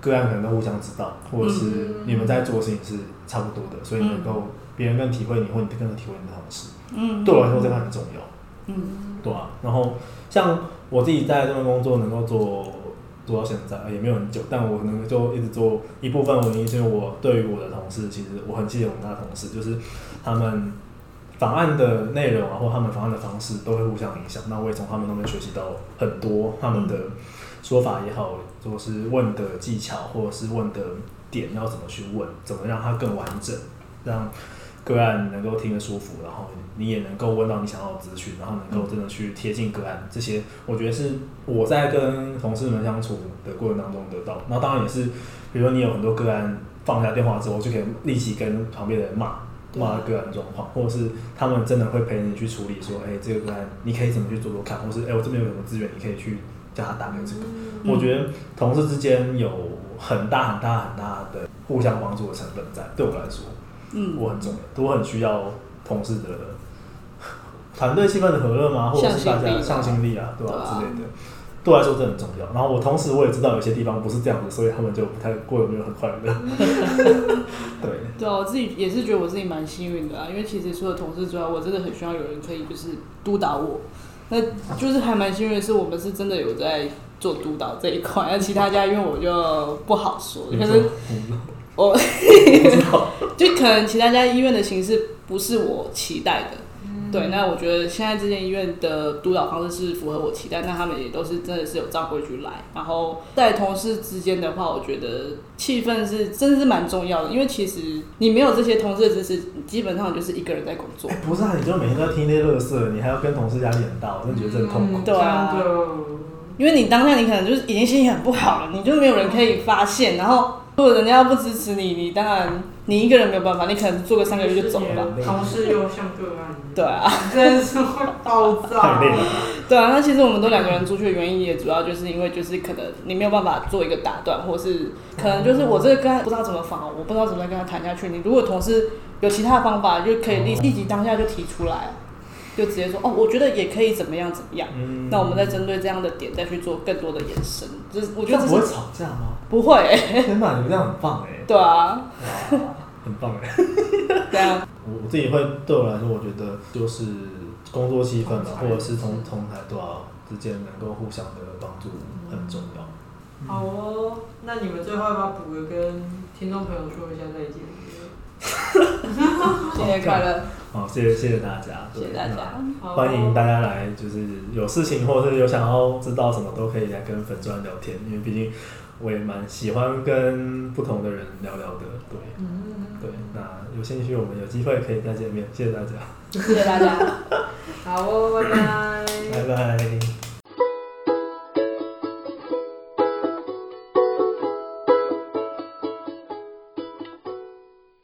个案可能都互相知道，或者是你们在做的事情是差不多的，所以能够别人更体会你，或你更能体会你的同事，嗯，对我来说这块很重要。嗯，对啊，然后像我自己在这份工作能够做做到现在也没有很久，但我可能就一直做一部分原因是因为我对于我的同事，其实我很谢谢我们那同事，就是他们档案的内容啊，或他们方案的方式都会互相影响。那我也从他们那边学习到很多他们的说法也好，或是问的技巧，或者是问的点要怎么去问，怎么让它更完整，让个案能够听得舒服，然后。你也能够问到你想要的资讯，然后能够真的去贴近个案，这些我觉得是我在跟同事们相处的过程当中得到。那当然也是，比如说你有很多个案放下电话之后，就可以立即跟旁边的人骂骂个案状况，或者是他们真的会陪你去处理，说，哎，这个个案你可以怎么去做做看，或是哎，我这边有什么资源，你可以去叫他打给这个。嗯、我觉得同事之间有很大很大很大的互相帮助的成分在，对我来说，嗯，我很重要，我很需要同事的。团队气氛的和乐吗？或者是大家向心力啊，对吧、啊？之类的，对我来说这很重要。然后我同时我也知道有些地方不是这样子，所以他们就不太过得没有很快乐。对对啊，我自己也是觉得我自己蛮幸运的啊，因为其实除了同事之外，我真的很需要有人可以就是督导我。那就是还蛮幸运的是，我们是真的有在做督导这一块。那其他家因为我就不好说，可是我 就可能其他家医院的形式不是我期待的。对，那我觉得现在这间医院的督导方式是符合我期待，那他们也都是真的是有照规矩来。然后在同事之间的话，我觉得气氛是真的是蛮重要的，因为其实你没有这些同事的支持，基本上就是一个人在工作。欸、不是啊，你就每天都要听那些乐色，你还要跟同事压力很大，我真的觉得这很痛苦。嗯、对啊，因为你当下你可能就是已经心情很不好了，你就没有人可以发现，然后如果人家要不支持你，你当然。你一个人没有办法，你可能做个三个月就走了。同事又像个案。对啊，真的是会爆炸。对啊，那其实我们都两个人出去的原因，也主要就是因为就是可能你没有办法做一个打断，或是可能就是我这个跟他不知道怎么访，我不知道怎么跟他谈下去。你如果同事有其他的方法，就可以立立即当下就提出来，就直接说哦，我觉得也可以怎么样怎么样。嗯。那我们再针对这样的点再去做更多的延伸。就是我觉得不会吵架吗？不会、欸。天哪，你们这样很棒哎。对啊。很棒哎，对啊，我我自己会对我来说，我觉得就是工作气氛嘛，或者是同同台多少之间能够互相的帮助很重要。嗯、好哦，那你们最后要不要补个跟听众朋友说一下再见？新年快乐！好，谢谢谢谢大家，谢谢大家，欢迎大家来，就是有事情或者是有想要知道什么都可以来跟粉砖聊天，因为毕竟。我也蛮喜欢跟不同的人聊聊的，对，嗯、对，那有兴趣我们有机会可以再见面，谢谢大家，谢谢大家，好哦，拜拜。